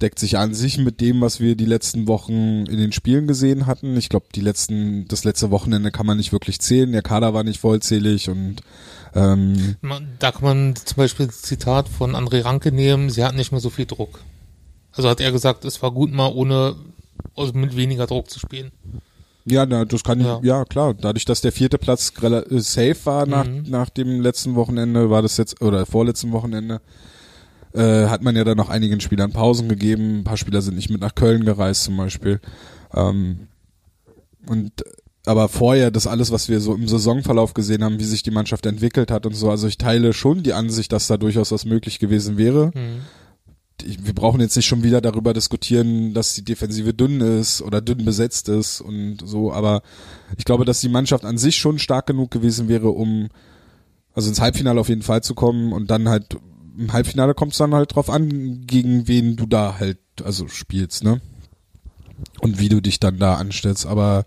Deckt sich an sich mit dem, was wir die letzten Wochen in den Spielen gesehen hatten. Ich glaube, die letzten, das letzte Wochenende kann man nicht wirklich zählen. Der Kader war nicht vollzählig und ähm, Da kann man zum Beispiel das Zitat von André Ranke nehmen, sie hatten nicht mehr so viel Druck. Also hat er gesagt, es war gut mal ohne, also mit weniger Druck zu spielen. ja, na, das kann Ja. ja. ja klar. Dadurch, dass der vierte Platz äh, safe war nach, Mhm. nach dem letzten Wochenende, war das jetzt oder vorletzten Wochenende, äh, hat man ja dann noch einigen Spielern Pausen gegeben. Ein paar Spieler sind nicht mit nach Köln gereist zum Beispiel. Ähm, und aber vorher das alles, was wir so im Saisonverlauf gesehen haben, wie sich die Mannschaft entwickelt hat und so. Also ich teile schon die Ansicht, dass da durchaus was möglich gewesen wäre. Mhm. Wir brauchen jetzt nicht schon wieder darüber diskutieren, dass die Defensive dünn ist oder dünn besetzt ist und so. Aber ich glaube, dass die Mannschaft an sich schon stark genug gewesen wäre, um also ins Halbfinale auf jeden Fall zu kommen und dann halt im Halbfinale kommt es dann halt drauf an, gegen wen du da halt also spielst, ne? Und wie du dich dann da anstellst. Aber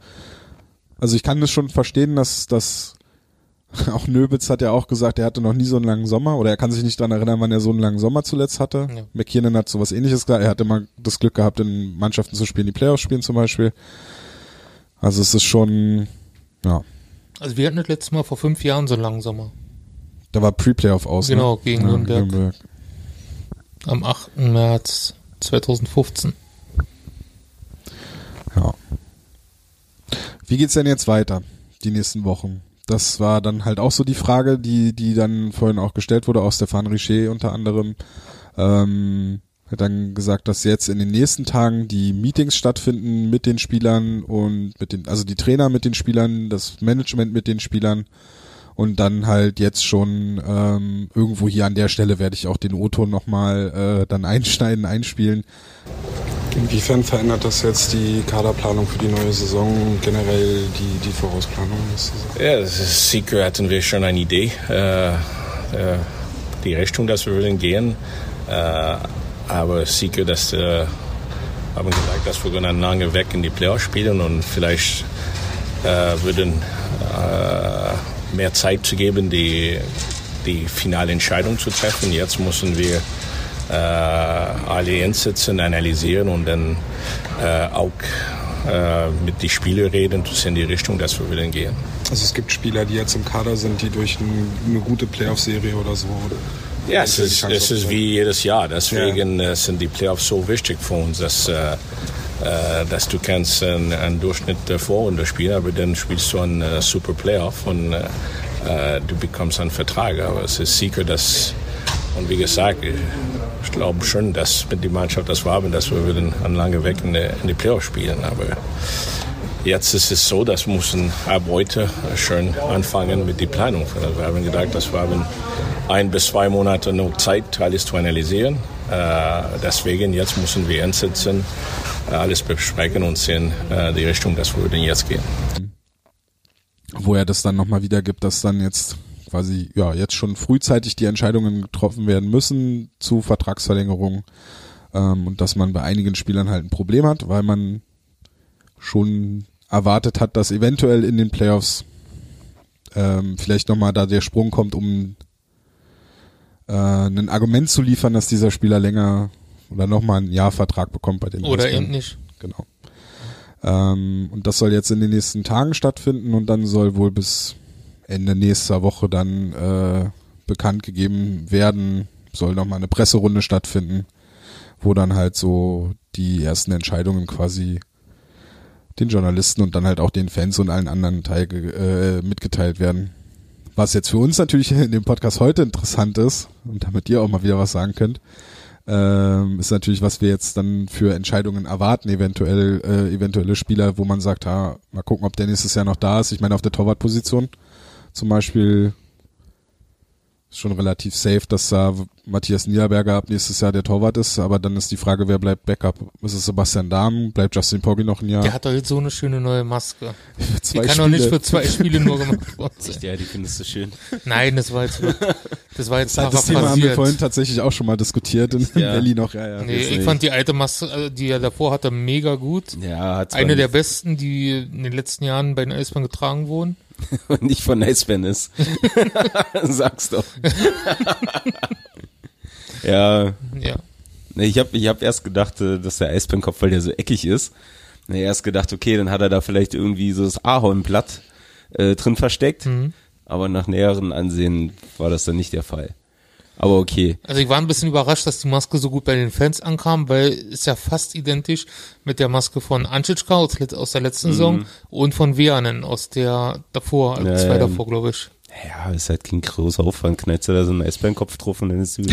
also ich kann das schon verstehen, dass das auch Nöbitz hat ja auch gesagt, er hatte noch nie so einen langen Sommer oder er kann sich nicht dran erinnern, wann er so einen langen Sommer zuletzt hatte. Ja. McKiernan hat sowas ähnliches gesagt. Er hatte mal das Glück gehabt, in Mannschaften zu spielen, die Playoffs spielen zum Beispiel. Also es ist schon, ja, Also wir hatten das letzte Mal vor fünf Jahren so einen langen Sommer. da war Pre-Playoff aus. Genau, ne? gegen Ja, Nürnberg. Am 8. März 2015. Wie geht's denn jetzt weiter, die nächsten Wochen? Das war dann halt auch so die Frage, die, die dann vorhin auch gestellt wurde, aus Stefan Richer unter anderem. Ähm, hat dann gesagt, dass jetzt in den nächsten Tagen die Meetings stattfinden mit den Spielern und mit den, also die Trainer mit den Spielern, das Management mit den Spielern Und dann halt jetzt schon ähm, irgendwo hier an der Stelle werde ich auch den O-Ton nochmal äh, dann einschneiden, einspielen. Inwiefern verändert das jetzt die Kaderplanung für die neue Saison, generell die, die Vorausplanung? Ja, ist, Seeker hatten wir schon eine Idee, äh, äh, die Richtung, dass wir würden gehen. Äh, aber Seeker, das äh, haben gesagt, dass wir dann lange weg in die Playoffs spielen und vielleicht äh, würden äh, mehr Zeit zu geben, die, die finale Entscheidung zu treffen. Jetzt müssen wir äh, alle hinsetzen, analysieren und dann äh, auch äh, mit den Spielern reden, das ist in die Richtung, dass wir willen gehen. Also es gibt Spieler, die jetzt im Kader sind, die durch ein, eine gute Playoff-Serie oder so. Ja, es ist, es ist wie jedes Jahr. Deswegen ja. sind die Playoffs so wichtig für uns, dass, äh, dass du kannst einen, einen Durchschnitt der Vorrunde spielen, aber dann spielst du einen äh, Super Playoff und äh, du bekommst einen Vertrag. Aber es ist sicher, dass und wie gesagt, ich glaube schon, dass mit der Mannschaft das war, dass wir würden an lange weg in die, die Playoffs spielen. Aber jetzt ist es so, dass müssen ab heute schon anfangen mit der Planung. Wir haben gedacht, dass wir haben ein bis zwei Monate noch Zeit, alles zu analysieren. Äh, deswegen jetzt müssen wir hinsetzen, alles besprechen und sehen äh, die Richtung, dass wir jetzt gehen. Wo er das dann nochmal wieder gibt, dass dann jetzt quasi ja jetzt schon frühzeitig die Entscheidungen getroffen werden müssen zu Vertragsverlängerungen ähm, und dass man bei einigen Spielern halt ein Problem hat, weil man schon erwartet hat, dass eventuell in den Playoffs ähm, vielleicht nochmal da der Sprung kommt, um äh, ein Argument zu liefern, dass dieser Spieler länger oder nochmal ein Jahr Vertrag bekommt bei den Oder eben nicht. Genau. Ähm, und das soll jetzt in den nächsten Tagen stattfinden und dann soll wohl bis Ende nächster Woche dann äh, bekannt gegeben werden, soll nochmal eine Presserunde stattfinden, wo dann halt so die ersten Entscheidungen quasi den Journalisten und dann halt auch den Fans und allen anderen Teil, äh, mitgeteilt werden. Was jetzt für uns natürlich in dem Podcast heute interessant ist und damit ihr auch mal wieder was sagen könnt, ähm, ist natürlich, was wir jetzt dann für Entscheidungen erwarten, eventuell äh, eventuelle Spieler, wo man sagt, ha, mal gucken, ob der nächstes Jahr noch da ist. Ich meine auf der Torwartposition zum Beispiel ist schon relativ safe, dass da Matthias Niederberger ab nächstes Jahr der Torwart ist, aber dann ist die Frage, wer bleibt Backup? Ist es Sebastian Dahm? Bleibt Justin Poggi noch ein Jahr? Der hat doch jetzt so eine schöne neue Maske. die kann doch nicht für zwei Spiele nur gemacht worden sein. Ja, die findest du schön. Nein, das war jetzt, das war jetzt das, das Thema haben wir vorhin tatsächlich auch schon mal diskutiert in ja. Berlin noch. Ja, ja. Nee, ich fand die alte Maske, äh, die er davor hatte, mega gut. Ja, hat Eine der besten, die in den letzten Jahren bei den Eisbahn getragen wurden. Und nicht von ist. Sag's doch. ja. Ja. Ich habe ich hab erst gedacht, äh, dass der Eisbärenkopf, weil der so eckig ist, erst gedacht, okay, dann hat er da vielleicht irgendwie so das Ahornblatt äh, drin versteckt. Mhm. Aber nach näheren Ansehen war das dann nicht der Fall. Aber okay. Also ich war ein bisschen überrascht, dass die Maske so gut bei den Fans ankam, weil ist ja fast identisch mit der Maske von Anschitschka aus, aus der letzten mhm. Saison und von Vianen aus der davor, also ja, zwei davor, glaube ich. Ja, ist halt kein großer Aufwand, knallst du da so einen Eisbärenkopf drauf und dann ist sie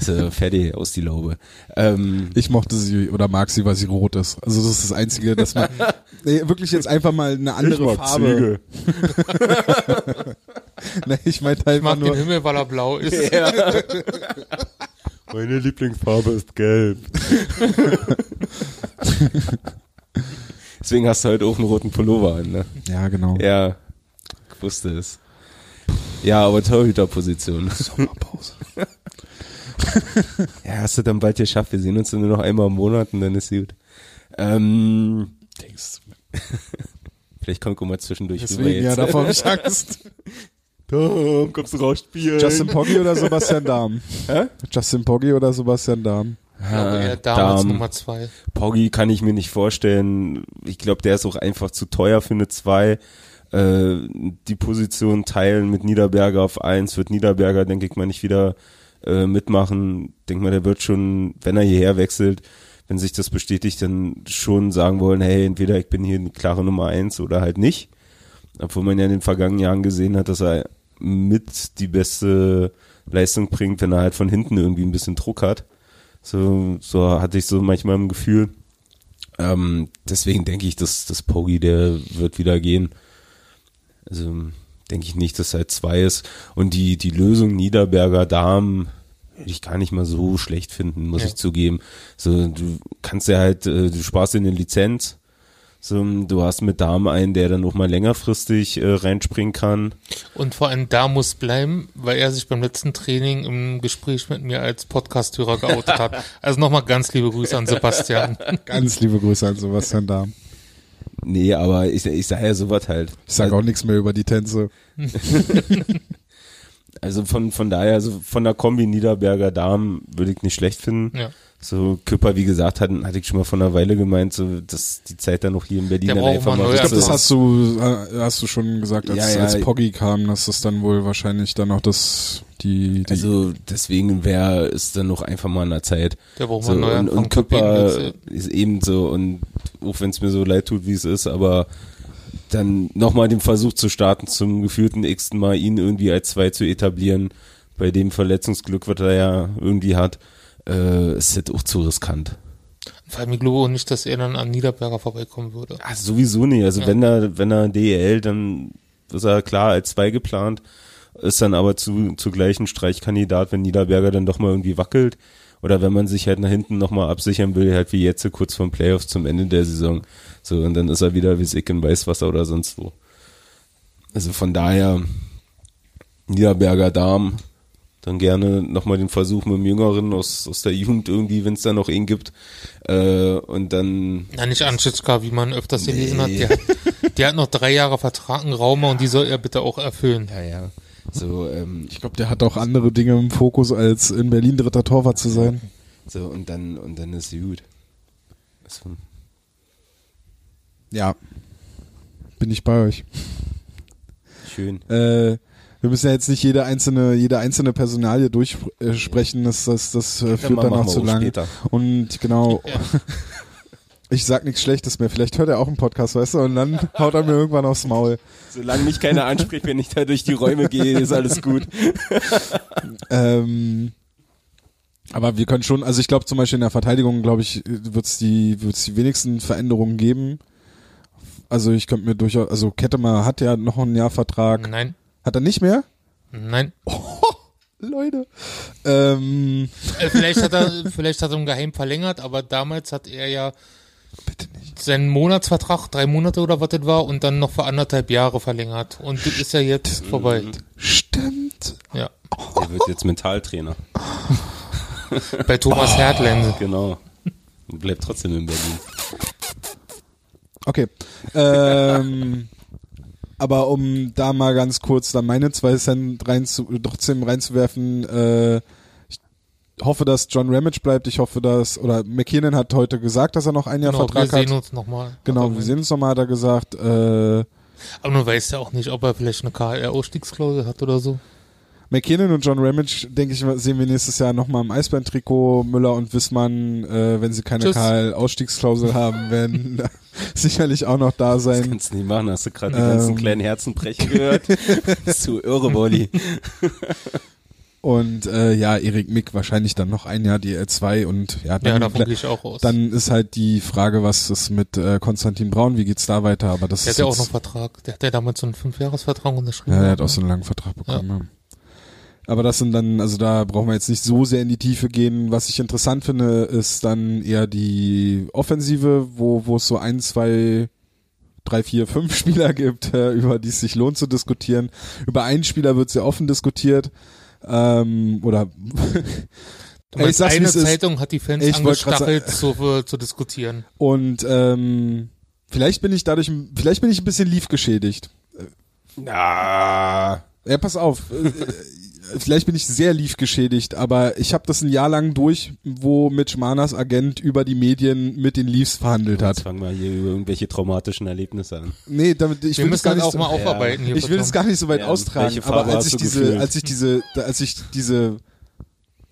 so fertig aus die Laube. Ähm, ich mochte sie oder mag sie, weil sie rot ist. Also das ist das Einzige, dass man nee, wirklich jetzt einfach mal eine andere Farbe. nee, ich meinte halt ich mag nur, den Himmel, weil er blau ist. Ja. Meine Lieblingsfarbe ist gelb. Deswegen hast du heute auch einen roten Pullover an, ne? Ja, genau. Ja, ich wusste es. Ja, aber Torhüterposition. Sommerpause. ja, hast du dann bald geschafft. Wir sehen uns dann nur noch einmal im Monat und dann ist gut. Ähm, Denkst Vielleicht kommt mal zwischendurch Deswegen, rüber jetzt. Ja, davor habe ich Angst. Tom, kommst du raus spielen? Justin Poggi oder Sebastian Dahm? Hä? Justin Poggi oder Sebastian Dahm? Ja, ja damals Nummer zwei. Poggi kann ich mir nicht vorstellen. Ich glaube, der ist auch einfach zu teuer für eine zwei. Äh, die Position teilen mit Niederberger auf eins wird Niederberger, denke ich mal, nicht wieder äh, mitmachen. Denk mal, der wird schon, wenn er hierher wechselt, wenn sich das bestätigt, dann schon sagen wollen, hey, entweder ich bin hier eine klare Nummer eins oder halt nicht. Obwohl man ja in den vergangenen Jahren gesehen hat, dass er mit die beste Leistung bringt, wenn er halt von hinten irgendwie ein bisschen Druck hat. So, so hatte ich so manchmal im Gefühl. Ähm, deswegen denke ich, dass das Pogi, der wird wieder gehen. Also denke ich nicht, dass halt zwei ist. Und die, die Lösung Niederberger Darm würde ich gar nicht mal so schlecht finden, muss ja. ich zugeben. So, du kannst ja halt, äh, du sparst in eine Lizenz. So, du hast mit Darm einen, der dann noch mal längerfristig äh, reinspringen kann. Und vor allem da muss bleiben, weil er sich beim letzten Training im Gespräch mit mir als Podcast-Hörer geoutet hat. Also nochmal ganz liebe Grüße an Sebastian. Ganz liebe Grüße an Sebastian Darm. Nee, aber ich, ich sage ja sowas halt. Ich sage auch nichts mehr über die Tänze. also von, von daher, also von der Kombi Niederberger Darm würde ich nicht schlecht finden. Ja. So, Küpper, wie gesagt, hatten, hatte ich schon mal vor einer Weile gemeint, so, dass die Zeit dann noch hier in Berlin dann einfach mal. Ich glaube, das hast du, äh, hast du schon gesagt, als, ja, ja, als Poggi kam, dass das dann wohl wahrscheinlich dann noch das, die, die Also, deswegen wäre es dann noch einfach mal an der Zeit. Der braucht so, und, und Küpper ist eben so, und auch wenn es mir so leid tut, wie es ist, aber dann nochmal den Versuch zu starten, zum gefühlten x Mal ihn irgendwie als zwei zu etablieren, bei dem Verletzungsglück, was er ja irgendwie hat äh, ist halt auch zu riskant. Vor allem, ich glaube nicht, dass er dann an Niederberger vorbeikommen würde. Ach, sowieso nicht. Also ja. wenn er, wenn er DEL, dann ist er klar als zwei geplant, ist dann aber zu, zugleich ein Streichkandidat, wenn Niederberger dann doch mal irgendwie wackelt. Oder wenn man sich halt nach hinten nochmal absichern will, halt wie jetzt kurz vor Playoffs zum Ende der Saison. So, und dann ist er wieder wie Sick in Weißwasser oder sonst wo. Also von daher, Niederberger Darm, dann gerne nochmal den Versuch mit dem Jüngeren aus, aus der Jugend irgendwie, wenn es da noch ihn gibt. Äh, und dann. Na, nicht Anschitschka, wie man öfters gelesen hat. Der, hat. der hat noch drei Jahre Vertrag in Raumer und die soll er bitte auch erfüllen. Ja, ja. So, ähm, ich glaube, der hat auch andere Dinge im Fokus, als in Berlin dritter Torwart zu sein. So, und dann, und dann ist gut. So. Ja. Bin ich bei euch. Schön. Äh, wir müssen ja jetzt nicht jede einzelne, jede einzelne Personalie durchsprechen, das, das, das ja, führt dann auch zu lang. Später. Und genau. Ja. Ich sag nichts Schlechtes mehr. Vielleicht hört er auch einen Podcast, weißt du, und dann haut er mir irgendwann aufs Maul. Solange mich keiner anspricht, wenn ich da durch die Räume gehe, ist alles gut. ähm, aber wir können schon, also ich glaube zum Beispiel in der Verteidigung, glaube ich, wird es die, wird's die wenigsten Veränderungen geben. Also ich könnte mir durchaus, also Kettemer hat ja noch einen Jahr Vertrag. Nein. Hat er nicht mehr? Nein. Oh, Leute. Ähm. Äh, vielleicht hat er, vielleicht hat er im Geheim verlängert, aber damals hat er ja Bitte nicht. seinen Monatsvertrag, drei Monate oder was das war, und dann noch für anderthalb Jahre verlängert. Und das ist ja jetzt vorbei. Stimmt. Ja. Der wird jetzt Mentaltrainer. Bei Thomas oh. Hertlense. Genau. Und bleibt trotzdem in Berlin. Okay. Ähm, aber um da mal ganz kurz dann meine zwei Cent rein zu, trotzdem reinzuwerfen, äh, ich hoffe, dass John Ramage bleibt. Ich hoffe, dass, oder McKinnon hat heute gesagt, dass er noch ein Jahr genau, Vertrag hat. Wir sehen uns nochmal. Genau, wir sehen uns nochmal, hat er gesagt. Äh, aber man weiß ja auch nicht, ob er vielleicht eine KR-Ausstiegsklausel hat oder so. McKinnon und John Ramage, denke ich, sehen wir nächstes Jahr nochmal im Eisbären-Trikot. Müller und Wissmann, äh, wenn sie keine KL-Ausstiegsklausel haben, werden sicherlich auch noch da sein. Das kannst du nicht machen, hast du gerade ähm, die ganzen kleinen Herzenbrechen gehört? Zu irre, Bolli. Und äh, ja, Erik Mick wahrscheinlich dann noch ein Jahr die L2 und ja, dann, ja, ich auch aus. dann ist halt die Frage, was ist mit äh, Konstantin Braun, wie geht's da weiter? Aber das der ist hat ja auch noch Vertrag. Der hat ja damals so einen Fünfjahresvertrag unterschrieben. Ja, der hat auch so einen langen Vertrag bekommen. Ja. Aber das sind dann, also da brauchen wir jetzt nicht so sehr in die Tiefe gehen. Was ich interessant finde, ist dann eher die Offensive, wo, wo es so ein, zwei, drei, vier, fünf Spieler gibt, äh, über die es sich lohnt zu diskutieren. Über einen Spieler wird sehr offen diskutiert. Ähm, oder Du meinst, ich eine Zeitung ist, hat die Fans angestachelt zu, zu diskutieren. Und ähm, vielleicht bin ich dadurch, vielleicht bin ich ein bisschen Leaf geschädigt. Na. Ja, pass auf vielleicht bin ich sehr lief geschädigt, aber ich habe das ein Jahr lang durch, wo Mitch Manas Agent über die Medien mit den Leafs verhandelt hat. Jetzt fangen wir hier über irgendwelche traumatischen Erlebnisse an. Nee, damit ich wir will es gar nicht auch so, mal aufarbeiten. Ja. Ich will es gar nicht so weit ja, austragen, aber als ich diese, als ich diese, als ich diese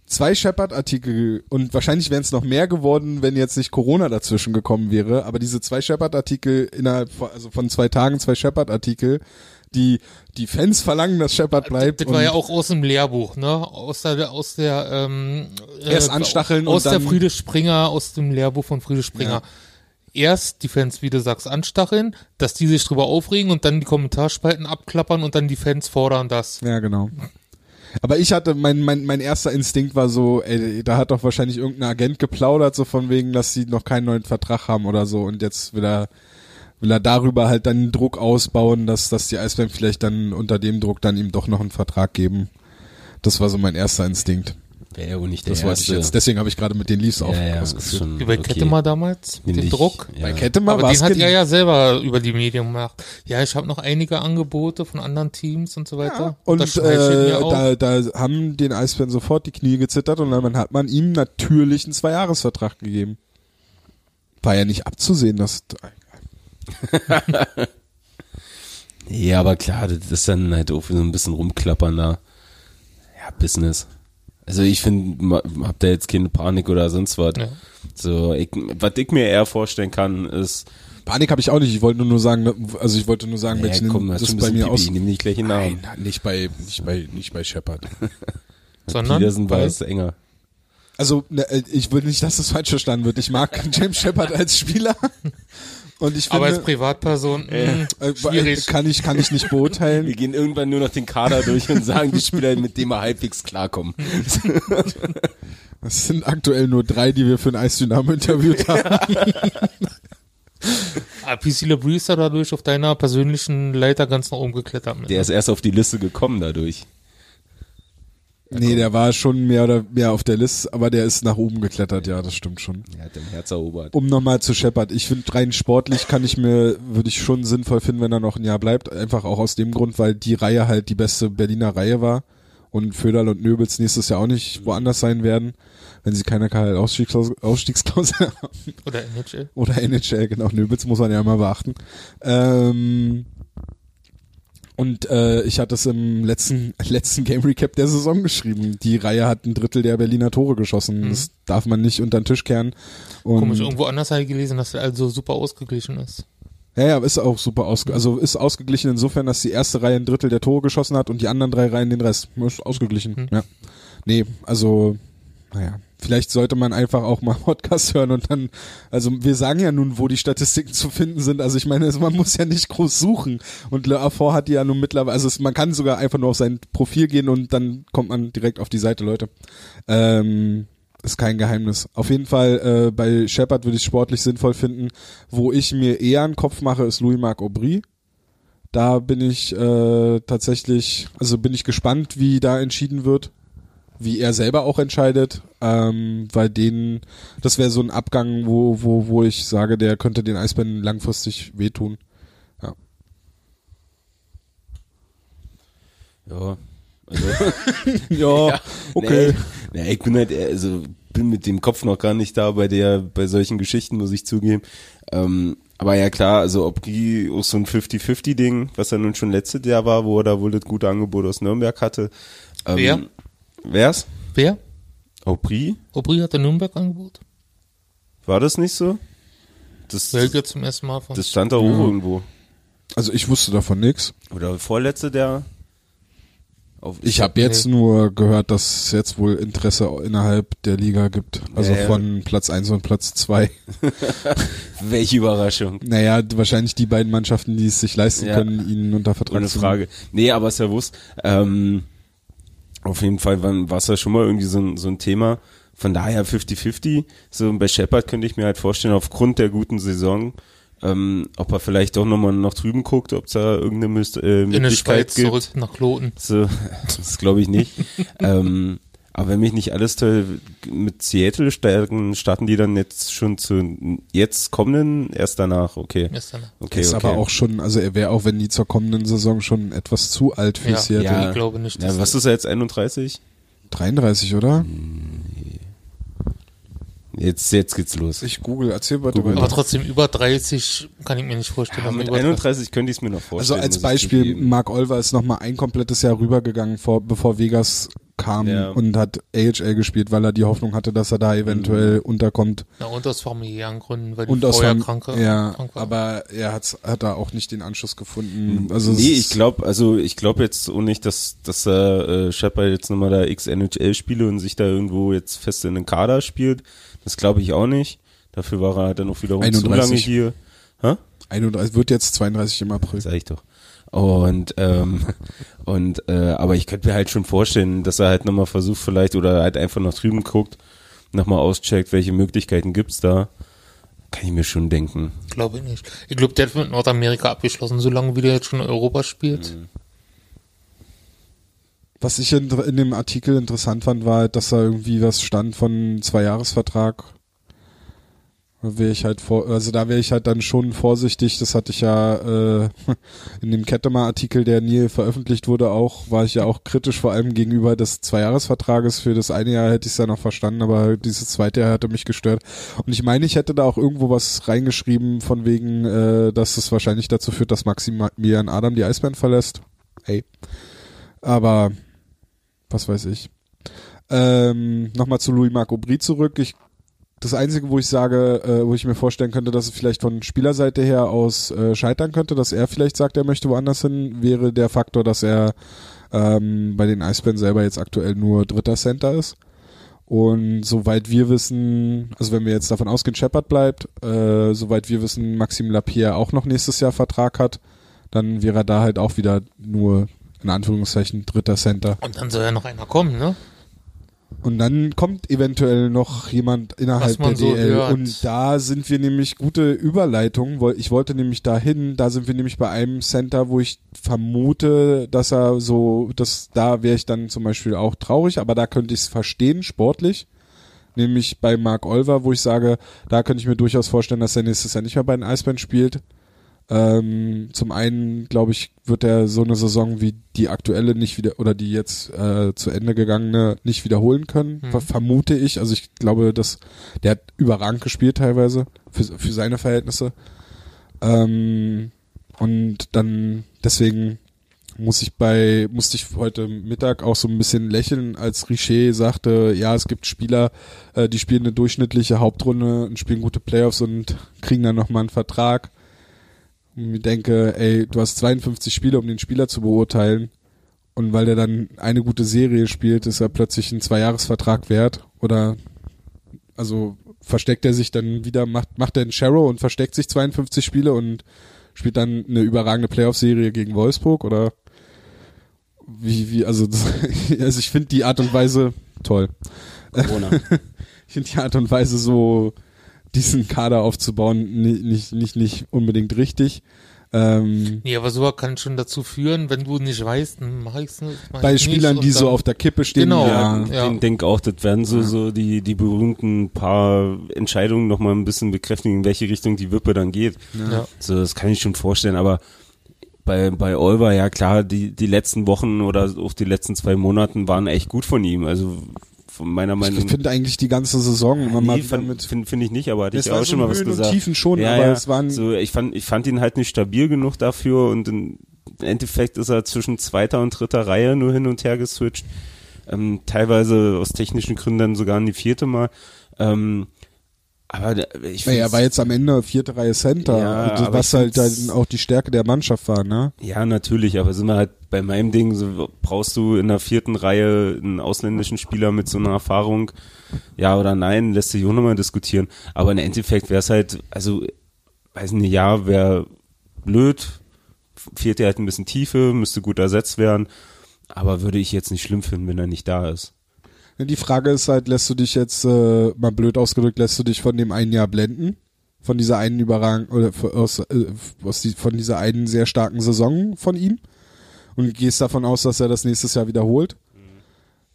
zwei Shepard-Artikel und wahrscheinlich wären es noch mehr geworden, wenn jetzt nicht Corona dazwischen gekommen wäre, aber diese zwei Shepard-Artikel innerhalb von, also von zwei Tagen zwei Shepard-Artikel die, die Fans verlangen, dass Shepard bleibt. Das war ja auch aus dem Lehrbuch, ne? Aus der, aus der, ähm, erst äh, anstacheln aus und der Friede Springer, aus dem Lehrbuch von Friede Springer. erst die Fans, wie du sagst, anstacheln, dass die sich drüber aufregen und dann die Kommentarspalten abklappern und dann die Fans fordern das. Ja, genau. Aber ich hatte, mein, mein, mein erster Instinkt war so, ey, da hat doch wahrscheinlich irgendein Agent geplaudert, so von wegen, dass sie noch keinen neuen Vertrag haben oder so und jetzt will er, will er darüber halt dann Druck ausbauen, dass, dass die Eisbären vielleicht dann unter dem Druck dann ihm doch noch einen Vertrag geben. Das war so mein erster Instinkt. Wäre ja wohl nicht der Das erste. jetzt. Deswegen habe ich gerade mit den Leafs auch ja, ja, schon Wie bei okay. Kettemar damals, mit dem Druck. Ja. Bei Kettemar Aber war den es hat er ja selber über die Medien gemacht. Ja, ich habe noch einige Angebote von anderen Teams und so weiter. Und das schmeichelt äh, da, da haben den Eisbären sofort die Knie gezittert und dann hat man ihm natürlich einen Zweijahresvertrag gegeben. War ja nicht abzusehen, dass Ja, aber klar, das ist dann halt auch so ein bisschen rumklappern da. Ja, Business. Also ich finde, hab da jetzt keine Panik oder sonst was. Ja. So, ich, was ich mir eher vorstellen kann, ist, Panik habe ich auch nicht. Ich wollte nur, nur sagen, also ich wollte nur sagen, ja, welchen komm, das bei mir Pipi, aus. nimm nicht gleich den Namen. Nein, nicht bei, nicht bei, nicht bei Shepard. sondern Peterson war bei- es enger. Also ne, äh, ich will nicht, dass das falsch verstanden wird. Ich mag James Shepard als Spieler und ich aber als finde, Privatperson mh, äh, schwierig. kann ich kann ich nicht Wir beurteilen. gehen irgendwann nur noch den Kader durch und sagen die Spieler, mit dem wir halbwegs klarkommen. Es sind aktuell nur drei, die wir für ein Eisdynamo interviewt haben. Ah, PC da dadurch auf deiner persönlichen Leiter ganz nach oben geklettert. Mit, Der ist erst auf die Liste gekommen dadurch. Nee, der war schon mehr oder mehr auf der Liste, aber der ist nach oben geklettert. Ja, das stimmt schon. Er hat dein Herz erobert. Um nochmal zu Shepard, ich finde rein sportlich kann ich mir, würde ich schon sinnvoll finden, wenn er noch ein Jahr bleibt. Einfach auch aus dem Grund, weil die Reihe halt die beste Berliner Reihe war und Föderl und Nöbels nächstes Jahr auch nicht woanders sein werden, wenn sie keine keine Ausstiegsklausel, haben. Oder NHL. Oder NHL, genau, Nöbels muss man ja immer beachten. Ähm, und äh, ich hatte es im letzten, letzten Game Recap der Saison geschrieben. Die Reihe hat ein Drittel der Berliner Tore geschossen. Das darf man nicht unter den Tisch kehren. Und Komisch, irgendwo anders habe ich gelesen, dass er also super ausgeglichen ist. Ja, ja, ist auch super ausge also ist ausgeglichen insofern, dass die erste Reihe ein Drittel der Tore geschossen hat und die anderen drei Reihen den Rest. Ist ausgeglichen. Hm. Ja. Nee, also naja, vielleicht sollte man einfach auch mal Podcast hören und dann, also wir sagen ja nun, wo die Statistiken zu finden sind. Also ich meine, man muss ja nicht groß suchen. Und Le Affort hat die ja nun mittlerweile, also es, man kann sogar einfach nur auf sein Profil gehen und dann kommt man direkt auf die Seite, Leute. Ähm, ist kein Geheimnis. Auf jeden Fall äh, bei Shepard würde ich sportlich sinnvoll finden. Wo ich mir eher einen Kopf mache, ist Louis-Marc Aubry. Da bin ich äh, tatsächlich, also bin ich gespannt, wie da entschieden wird, wie er selber auch entscheidet, ähm, weil den, das wäre so ein Abgang, wo, wo, wo ich sage, der könnte den Eisbären langfristig wehtun. Ja. Also, Ja, okay. Nee, nee, ich bin halt, also bin mit dem Kopf noch gar nicht da bei der, bei solchen Geschichten, muss ich zugeben. Ähm, aber ja klar, also ob die auch so ein 50-50-Ding, was ja nun schon letztes Jahr war, wo er da wohl das gute Angebot aus Nürnberg hatte. Ähm, Wer? Wer's? Wer? Aubry? Aubry hat der Nürnberg Angebot? War das nicht so? Das, jetzt zum ersten Mal von. das stand da auch irgendwo. Also ich wusste davon nichts. Oder vorletzte der. Auf, Ich habe jetzt nur gehört, dass es jetzt wohl Interesse innerhalb der Liga gibt. Also Ja, ja. von Platz 1 und Platz 2. Welche Überraschung. Naja, wahrscheinlich die beiden Mannschaften, die es sich leisten Ja. können, ihn unter Vertrag zu Frage. Nee, aber ist ja wurscht. Ähm, auf jeden Fall war es ja schon mal irgendwie so ein, so ein Thema. Von daher 50-50. So bei Shepard könnte ich mir halt vorstellen, aufgrund der guten Saison, ähm, ob er vielleicht doch nochmal nach drüben guckt, ob es da irgendeine Müs- äh, in der Möglichkeit Schweiz gibt. zurück nach Kloten. So, das glaube ich nicht. ähm, aber wenn mich nicht alles toll mit Seattle starten, starten die dann jetzt schon zu jetzt kommenden erst danach, okay. Erst danach. Okay, ist okay. aber auch schon, also er wäre auch, wenn die zur kommenden Saison schon etwas zu alt für Ja, Seattle. ja. Ich glaube nicht. ja, was ist er jetzt 31? 33, oder? Jetzt jetzt geht's los. Ich google, erzähl weiter. Google. aber trotzdem über 30 kann ich mir nicht vorstellen. Ja, mit man über 31 könnte ich es mir noch Also vorstellen. als muss ich Beispiel. Mark Olver ist nochmal ein komplettes Jahr rübergegangen, vor, bevor Vegas kam Ja. und hat AHL gespielt, weil er die Hoffnung hatte, dass er da eventuell Mhm. unterkommt. Na, und aus familiären Gründen, weil die Und aus vorher kranke, ja, krank war. aber er hat, hat da auch nicht den Anschluss gefunden. Also es nee, ich glaube, also ich glaube jetzt auch nicht, dass dass er äh, Shepard jetzt nochmal da X NHL spiele und sich da irgendwo jetzt fest in den Kader spielt. Das glaube ich auch nicht. Dafür war er dann auch wiederum 31. zu lange hier. Hä? 31, wird jetzt 32 im April. Sag ich doch. Und ähm, und äh, aber ich könnte mir halt schon vorstellen, dass er halt nochmal versucht vielleicht oder halt einfach nach drüben guckt, nochmal auscheckt, welche Möglichkeiten gibt's da. Kann ich mir schon denken. Glaube ich nicht. Ich glaube, der hat mit Nordamerika abgeschlossen, solange wie der jetzt schon in Europa spielt. Was ich in, in dem Artikel interessant fand, war halt, dass da irgendwie was stand von Zweijahresvertrag. Wäre ich halt vor, also da wäre ich halt dann schon vorsichtig. Das hatte ich ja äh, in dem Kettemer-Artikel, der nie veröffentlicht wurde, auch, war ich ja auch kritisch, vor allem gegenüber des Zweijahresvertrages. Für das eine Jahr hätte ich es ja noch verstanden, aber dieses zweite Jahr hatte mich gestört. Und ich meine, ich hätte da auch irgendwo was reingeschrieben, von wegen, äh, dass es wahrscheinlich dazu führt, dass Maximilian Adam die Eisbären verlässt. Hey. Aber was weiß ich. Ähm, Nochmal zu Louis Marc Aubry zurück. Ich, das Einzige, wo ich sage, äh, wo ich mir vorstellen könnte, dass es vielleicht von Spielerseite her aus äh, scheitern könnte, dass er vielleicht sagt, er möchte woanders hin, wäre der Faktor, dass er ähm, bei den Eisbären selber jetzt aktuell nur dritter Center ist. Und soweit wir wissen, also wenn wir jetzt davon ausgehen, Shepard bleibt, äh, soweit wir wissen, Maxim Lapierre auch noch nächstes Jahr Vertrag hat, dann wäre er da halt auch wieder nur in Anführungszeichen dritter Center. Und dann soll ja noch einer kommen, ne? Und dann kommt eventuell noch jemand innerhalb der so DL. hört. Und da sind wir nämlich gute Überleitung. Ich wollte nämlich dahin, da sind wir nämlich bei einem Center, wo ich vermute, dass er so, dass da wäre ich dann zum Beispiel auch traurig, aber da könnte ich es verstehen, sportlich. Nämlich bei Mark Olver, wo ich sage, da könnte ich mir durchaus vorstellen, dass er nächstes Jahr nicht mehr bei den Eisbären spielt. Ähm, zum einen, glaube ich, wird er so eine Saison wie die aktuelle nicht wieder oder die jetzt äh, zu Ende gegangene nicht wiederholen können, Mhm. ver vermute ich. Also ich glaube, dass der hat überragend gespielt teilweise für, für seine Verhältnisse. Ähm, und dann deswegen muss ich bei, musste ich heute Mittag auch so ein bisschen lächeln, als Richer sagte, ja, es gibt Spieler, äh, die spielen eine durchschnittliche Hauptrunde und spielen gute Playoffs und kriegen dann nochmal einen Vertrag. Und ich denke, ey, du hast 52 Spiele, um den Spieler zu beurteilen. Und weil der dann eine gute Serie spielt, ist er plötzlich ein Zweijahresvertrag wert. Oder, also, versteckt er sich dann wieder, macht, macht er einen Sharrow und versteckt sich 52 Spiele und spielt dann eine überragende Playoff-Serie gegen Wolfsburg oder wie, wie, also, das, also ich finde die Art und Weise toll. Corona. ich finde die Art und Weise so, diesen Kader aufzubauen, nicht, nicht, nicht, nicht unbedingt richtig. Ähm, Nee, aber sowas kann schon dazu führen, wenn du nicht weißt, dann mach ich's nicht. Mach bei Spielern, nicht die so auf der Kippe stehen, Genau. ja, Ja. Ich denke auch, das werden so, so die, die berühmten paar Entscheidungen nochmal ein bisschen bekräftigen, in welche Richtung die Wippe dann geht. Ja. So, das kann ich schon vorstellen, aber bei, bei Olver, ja klar, die, die letzten Wochen oder auch die letzten zwei Monaten waren echt gut von ihm. Also von meiner Meinung ich finde eigentlich die ganze Saison immer mal Nee, mit finde find ich nicht, aber hatte ich auch so schon mal was Höhen und gesagt. Tiefen schon, ja, aber ja. es waren- so, ich fand, ich fand ihn halt nicht stabil genug dafür und im Endeffekt ist er zwischen zweiter und dritter Reihe nur hin und her geswitcht. Ähm, teilweise aus technischen Gründen dann sogar in die vierte Mal. Ähm, aber da- ich Naja, er war jetzt am Ende vierte Reihe Center, Ja, was halt dann auch die Stärke der Mannschaft war, ne? Ja, natürlich, aber sind wir halt bei meinem Ding, so brauchst du in der vierten Reihe einen ausländischen Spieler mit so einer Erfahrung, ja oder nein, lässt sich auch nochmal diskutieren. Aber im Endeffekt wäre es halt, also, weiß nicht, ja, wäre blöd, vierte halt ein bisschen Tiefe, müsste gut ersetzt werden, aber würde ich jetzt nicht schlimm finden, wenn er nicht da ist. Die Frage ist halt, lässt du dich jetzt, äh, mal blöd ausgedrückt, lässt du dich von dem einen Jahr blenden? Von dieser einen überragend, oder aus, äh, aus die, von dieser einen sehr starken Saison von ihm? Und gehst davon aus, dass er das nächstes Jahr wiederholt?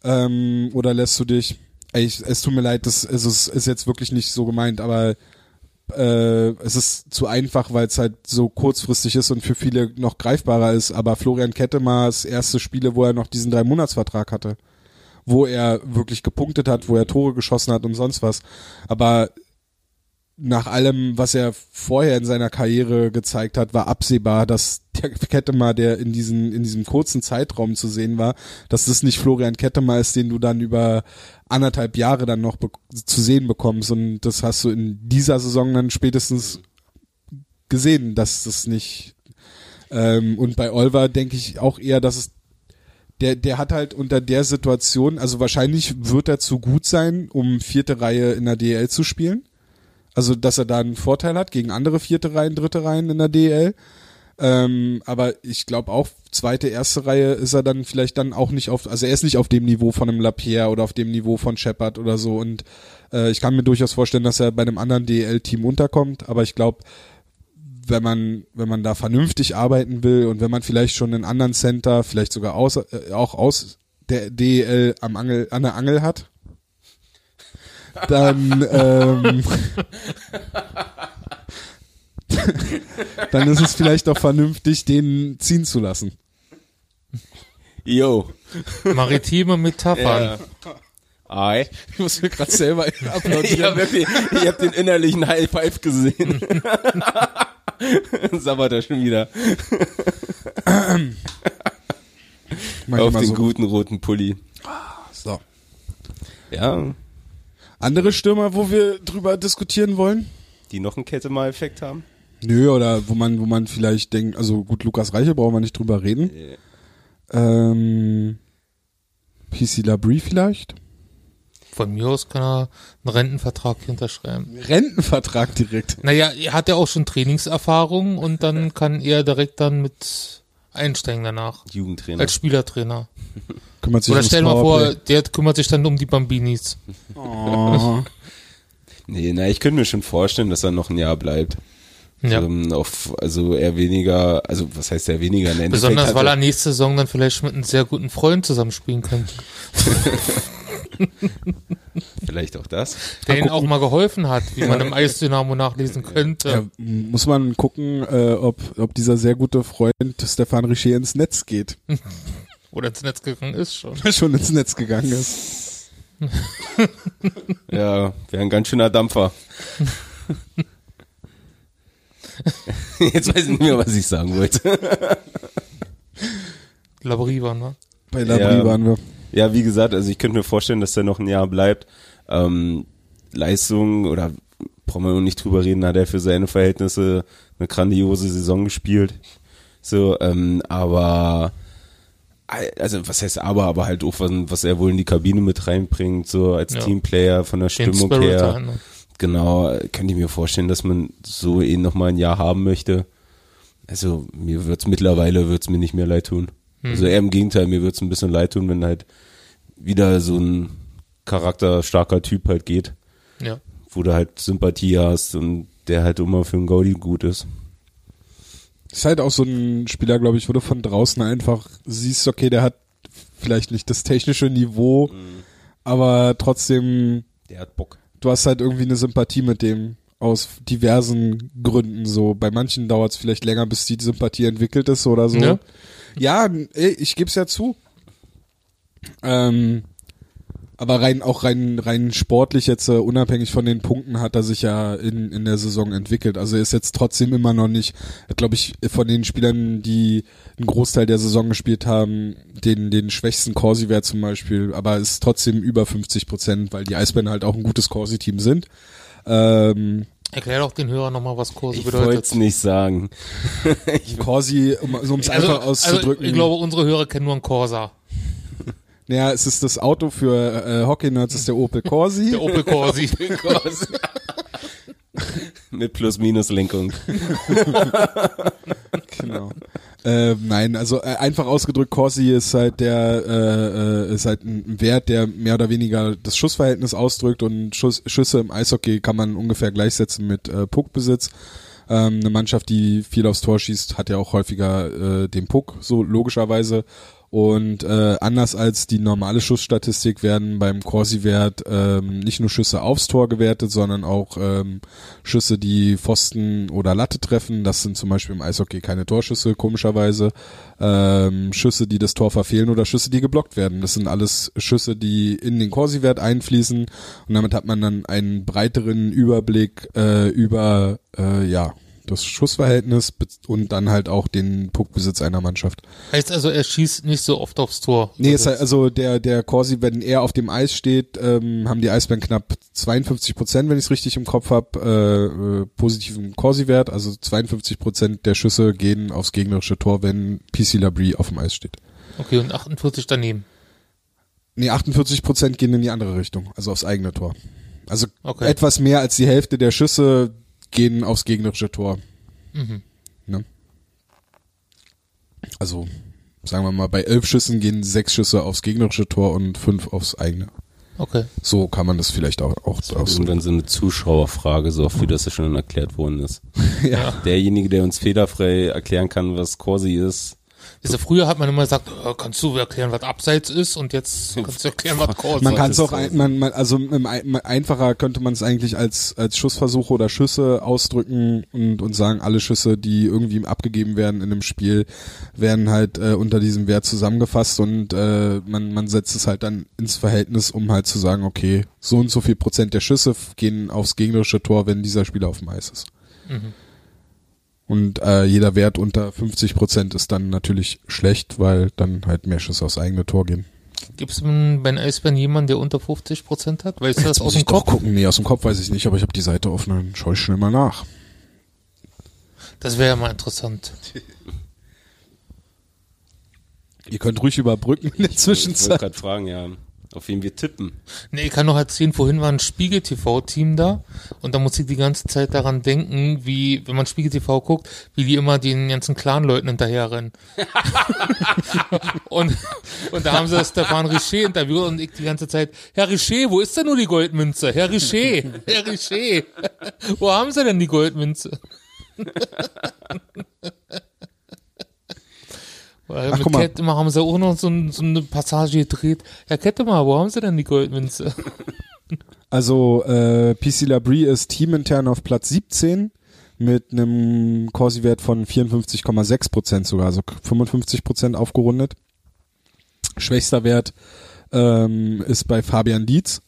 Ähm, oder lässt du dich, ey, ich, es tut mir leid, das ist, es ist jetzt wirklich nicht so gemeint, aber äh, es ist zu einfach, weil es halt so kurzfristig ist und für viele noch greifbarer ist. Aber Florian Kettemars erste Spiele, wo er noch diesen Drei-Monats-Vertrag hatte, wo er wirklich gepunktet hat, wo er Tore geschossen hat und sonst was. Aber nach allem, was er vorher in seiner Karriere gezeigt hat, war absehbar, dass der Kettemar, der in diesem, in diesem kurzen Zeitraum zu sehen war, dass das nicht Florian Kettemar ist, den du dann über anderthalb Jahre dann noch zu sehen bekommst. Und das hast du in dieser Saison dann spätestens gesehen, dass das nicht. Ähm, und bei Olver denke ich auch eher, dass es der, der hat halt unter der Situation, also wahrscheinlich wird er zu gut sein, um vierte Reihe in der DL zu spielen. Also, dass er da einen Vorteil hat gegen andere vierte Reihen, dritte Reihen in der DL. Ähm, aber ich glaube auch, zweite, erste Reihe ist er dann vielleicht dann auch nicht auf, also er ist nicht auf dem Niveau von einem Lapierre oder auf dem Niveau von Shepard oder so. Und äh, ich kann mir durchaus vorstellen, dass er bei einem anderen DL-Team unterkommt. Aber ich glaube, wenn man, wenn man da vernünftig arbeiten will und wenn man vielleicht schon einen anderen Center, vielleicht sogar aus, äh, auch aus der DEL am Angel, an der Angel hat, dann, ähm, dann ist es vielleicht auch vernünftig, den ziehen zu lassen. Yo. Maritime Metaphern. Ja. Ei. Ich muss mir gerade selber applaudieren. Ich habe wirklich, ich hab den innerlichen High Five gesehen. Sabbert er schon wieder. Auf den so. guten roten Pulli. So. Ja, Andere Stürmer, wo wir drüber diskutieren wollen? die noch einen Kette-Mal-Effekt haben. Nö, oder wo man, wo man vielleicht denkt, also gut, Lukas Reiche brauchen wir nicht drüber reden. Ähm, PC Labrie vielleicht? Von mir aus kann er einen Rentenvertrag hinterschreiben. Rentenvertrag direkt. Naja, er hat ja auch schon Trainingserfahrung und dann kann er direkt dann mit einsteigen danach. Jugendtrainer. Als Spielertrainer. Kümmert sich Oder stell mal vor, der kümmert sich dann um die Bambinis. Oh. Nee, na, ich könnte mir schon vorstellen, dass er noch ein Jahr bleibt. Ja. Ähm, auf, also eher weniger, also was heißt eher weniger? Im Besonders weil er nächste Saison dann vielleicht mit einem sehr guten Freund zusammenspielen könnte, Vielleicht auch das. der ihm auch mal geholfen hat, wie man im Eisdynamo nachlesen könnte. Ja, muss man gucken, äh, ob, ob dieser sehr gute Freund Stefan Richer ins Netz geht. Oder ins Netz gegangen ist schon. Schon ins Netz gegangen ist. Ja, wäre ein ganz schöner Dampfer. Jetzt weiß ich nicht mehr, was ich sagen wollte. Labrie war, ne? Bei Labrie Ja. waren wir. Ja, wie gesagt, also ich könnte mir vorstellen, dass er noch ein Jahr bleibt. Ähm, Leistung oder brauchen wir nicht drüber reden, hat er für seine Verhältnisse eine grandiose Saison gespielt. So, ähm, aber also was heißt aber, aber halt auch was, was er wohl in die Kabine mit reinbringt, so als Ja. Teamplayer von der Den Stimmung Spirit her. da, ne? Genau, könnte ich mir vorstellen, dass man so ihn noch mal ein Jahr haben möchte. Also mir wird's mittlerweile wird's mir nicht mehr leid tun. Also eher im Gegenteil, mir wird's ein bisschen leid tun, wenn halt wieder so ein charakterstarker Typ halt geht, Ja. wo du halt Sympathie hast und der halt immer für einen Gaudi gut ist. Ist halt auch so ein Spieler, glaube ich, wo du von draußen einfach siehst, okay, der hat vielleicht nicht das technische Niveau, aber trotzdem, Der hat Bock. du hast halt irgendwie eine Sympathie mit dem aus diversen Gründen so. Bei manchen dauert es vielleicht länger, bis die Sympathie entwickelt ist oder so. Ja. Ja, ey, ich geb's ja zu. Ähm, aber rein auch rein rein sportlich jetzt äh, unabhängig von den Punkten hat er sich ja in in der Saison entwickelt. Also er ist jetzt trotzdem immer noch nicht, glaube ich, von den Spielern, die einen Großteil der Saison gespielt haben, den den schwächsten Corsi-Wert zum Beispiel, aber ist trotzdem über 50 Prozent, weil die Eisbären halt auch ein gutes Corsi-Team sind. Ähm, Erklär doch den Hörern nochmal, was Kurse Ich wollte bedeutet. es nicht sagen. Corsi, um so ums Also, einfach auszudrücken. also ich glaube, unsere Hörer kennen nur einen Corsa. Ja, es ist das Auto für äh, Hockey-Nerds, ist der Opel Corsi. Der Opel Corsi. Mit Plus-Minus-Lenkung. genau. Äh, nein, also äh, einfach ausgedrückt, Corsi ist halt der äh, äh, ist halt ein Wert, der mehr oder weniger das Schussverhältnis ausdrückt und Schuss, Schüsse im Eishockey kann man ungefähr gleichsetzen mit äh, Puckbesitz. Ähm, eine Mannschaft, die viel aufs Tor schießt, hat ja auch häufiger äh, den Puck, so logischerweise. Und äh, anders als die normale Schussstatistik werden beim Corsi-Wert ähm, nicht nur Schüsse aufs Tor gewertet, sondern auch ähm, Schüsse, die Pfosten oder Latte treffen. Das sind zum Beispiel im Eishockey keine Torschüsse, komischerweise. Ähm, Schüsse, die das Tor verfehlen oder Schüsse, die geblockt werden. Das sind alles Schüsse, die in den Corsi-Wert einfließen. Und damit hat man dann einen breiteren Überblick äh, über äh, ja das Schussverhältnis und dann halt auch den Puckbesitz einer Mannschaft. Heißt also, er schießt nicht so oft aufs Tor. Nee, ist halt, also der, der Corsi, wenn er auf dem Eis steht, ähm, haben die Eisbären knapp 52 Prozent, wenn ich es richtig im Kopf habe, äh, äh, positiven Corsi-Wert. Also 52 Prozent der Schüsse gehen aufs gegnerische Tor, wenn PC Labrie auf dem Eis steht. Okay, und 48 daneben. Nee, 48 Prozent gehen in die andere Richtung, also aufs eigene Tor. Also okay. etwas mehr als die Hälfte der Schüsse gehen aufs gegnerische Tor. Mhm. Ne? Also sagen wir mal, bei elf Schüssen gehen sechs Schüsse aufs gegnerische Tor und fünf aufs eigene. Okay. So kann man das vielleicht auch, auch, das auch so. dann so eine Zuschauerfrage, so oft wie das ja schon erklärt worden ist. ja. Derjenige, der uns fehlerfrei erklären kann, was Corsi ist, also früher hat man immer gesagt, oh, kannst du erklären, was Abseits ist und jetzt kannst du erklären, was Call Man kann es auch, ein, man, man, also im, einfacher könnte man es eigentlich als, als Schussversuche oder Schüsse ausdrücken und, und sagen, alle Schüsse, die irgendwie abgegeben werden in einem Spiel, werden halt äh, unter diesem Wert zusammengefasst und äh, man, man setzt es halt dann ins Verhältnis, um halt zu sagen, okay, so und so viel Prozent der Schüsse gehen aufs gegnerische Tor, wenn dieser Spieler auf dem Eis ist. Mhm. Und äh, jeder Wert unter 50 Prozent ist dann natürlich schlecht, weil dann halt mehr Schüsse aufs eigene Tor gehen. Gibt es bei Eisbären jemanden, der unter 50 Prozent hat? Weißt du das aus dem Kopf? gucken. Nee, aus dem Kopf weiß ich nicht, aber ich habe die Seite offen, dann schaue ich schnell mal nach. Das wäre ja mal interessant. Ihr könnt ruhig überbrücken in der Zwischenzeit. Ich wollte gerade fragen, ja auf wen wir tippen. Nee, ich kann noch erzählen, vorhin war ein Spiegel-TV-Team da und da muss ich die ganze Zeit daran denken, wie, wenn man Spiegel-TV guckt, wie die immer den ganzen Clan-Leuten hinterherrennen. und, und da haben sie Stefan Richer interviewt und ich die ganze Zeit, Herr Richer, wo ist denn nur die Goldmünze? Herr Richer, Herr Richer, wo haben sie denn die Goldmünze? Weil Ach, mit Kettemar haben sie auch noch so, so, eine Passage gedreht. Ja, Kettemar, wo haben sie denn die Goldmünze? Also äh, PC Labrie ist teamintern auf Platz 17 mit einem Corsi-Wert von 54,6 Prozent sogar, also 55 Prozent aufgerundet. Schwächster Wert ähm, ist bei Fabian Dietz,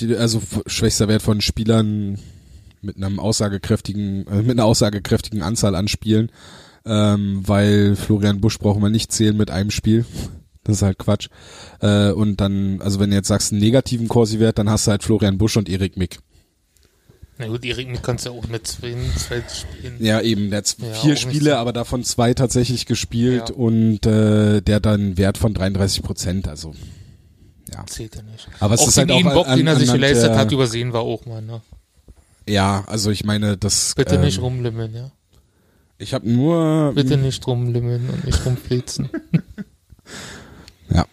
die, also schwächster Wert von Spielern mit einem aussagekräftigen, äh, mit einer aussagekräftigen Anzahl an Spielen ähm, weil Florian Busch brauchen wir nicht zählen mit einem Spiel. Das ist halt Quatsch. Äh, und dann, also wenn du jetzt sagst einen negativen Corsi-Wert, dann hast du halt Florian Busch und Erik Mick. Na gut, Erik Mick kannst du ja auch mit zwei, zwei spielen. Ja, eben, der hat ja, vier Spiele, aber davon zwei tatsächlich gespielt ja. und äh, der hat dann einen Wert von 33 Prozent, also ja. Zählt er nicht. Aber es auch ist halt auch Bock, an, den er sich geleistet hat, übersehen war auch mal, ne? Ja, also ich meine, das Bitte ähm, nicht rumlimmeln, ja. Ich habe nur. Bitte nicht rumlimmeln und nicht rumflitzen. ja.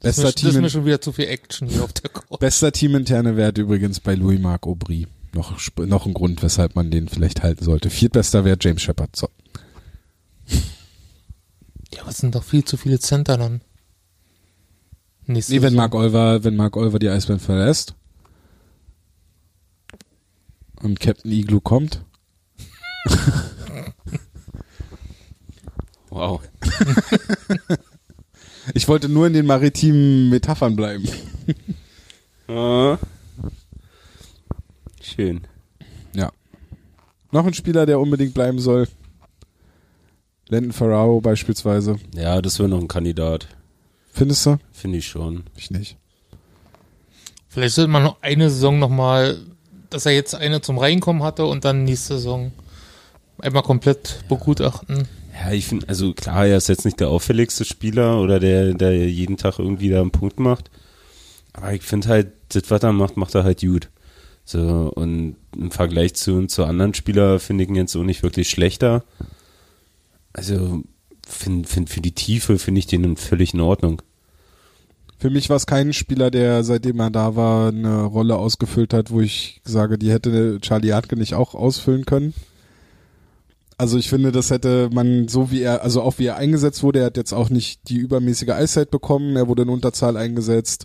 Bester das, Team das ist mir schon wieder zu viel Action hier auf der Court. Bester Teaminterne Wert übrigens bei Louis-Marc Aubry. Noch, noch ein Grund, weshalb man den vielleicht halten sollte. Viertbester Wert James Shepard. So. Ja, was sind doch viel zu viele Center dann? Nächste nee, wenn Mark Olver, wenn Mark Olver die Eisbären verlässt und Captain Igloo kommt. Wow. ich wollte nur in den maritimen Metaphern bleiben. Ah. Schön. Ja. Noch ein Spieler, der unbedingt bleiben soll. Landon Ferraro beispielsweise. Ja, das wäre noch ein Kandidat. Findest du? Finde ich schon. Ich nicht. Vielleicht sollte man noch eine Saison nochmal, dass er jetzt eine zum Reinkommen hatte und dann nächste Saison einmal komplett begutachten. Ja, ich finde, also klar, er ist jetzt nicht der auffälligste Spieler oder der, der jeden Tag irgendwie da einen Punkt macht. Aber ich finde halt, das, was er macht, macht er halt gut. So, und im Vergleich zu, zu anderen Spielern finde ich ihn jetzt so nicht wirklich schlechter. Also, find, find, für die Tiefe finde ich den völlig in Ordnung. Für mich war es kein Spieler, der seitdem er da war, eine Rolle ausgefüllt hat, wo ich sage, die hätte Charlie Hartke nicht auch ausfüllen können. Also ich finde, das hätte man so wie er, also auch wie er eingesetzt wurde, er hat jetzt auch nicht die übermäßige Eiszeit bekommen, er wurde in Unterzahl eingesetzt.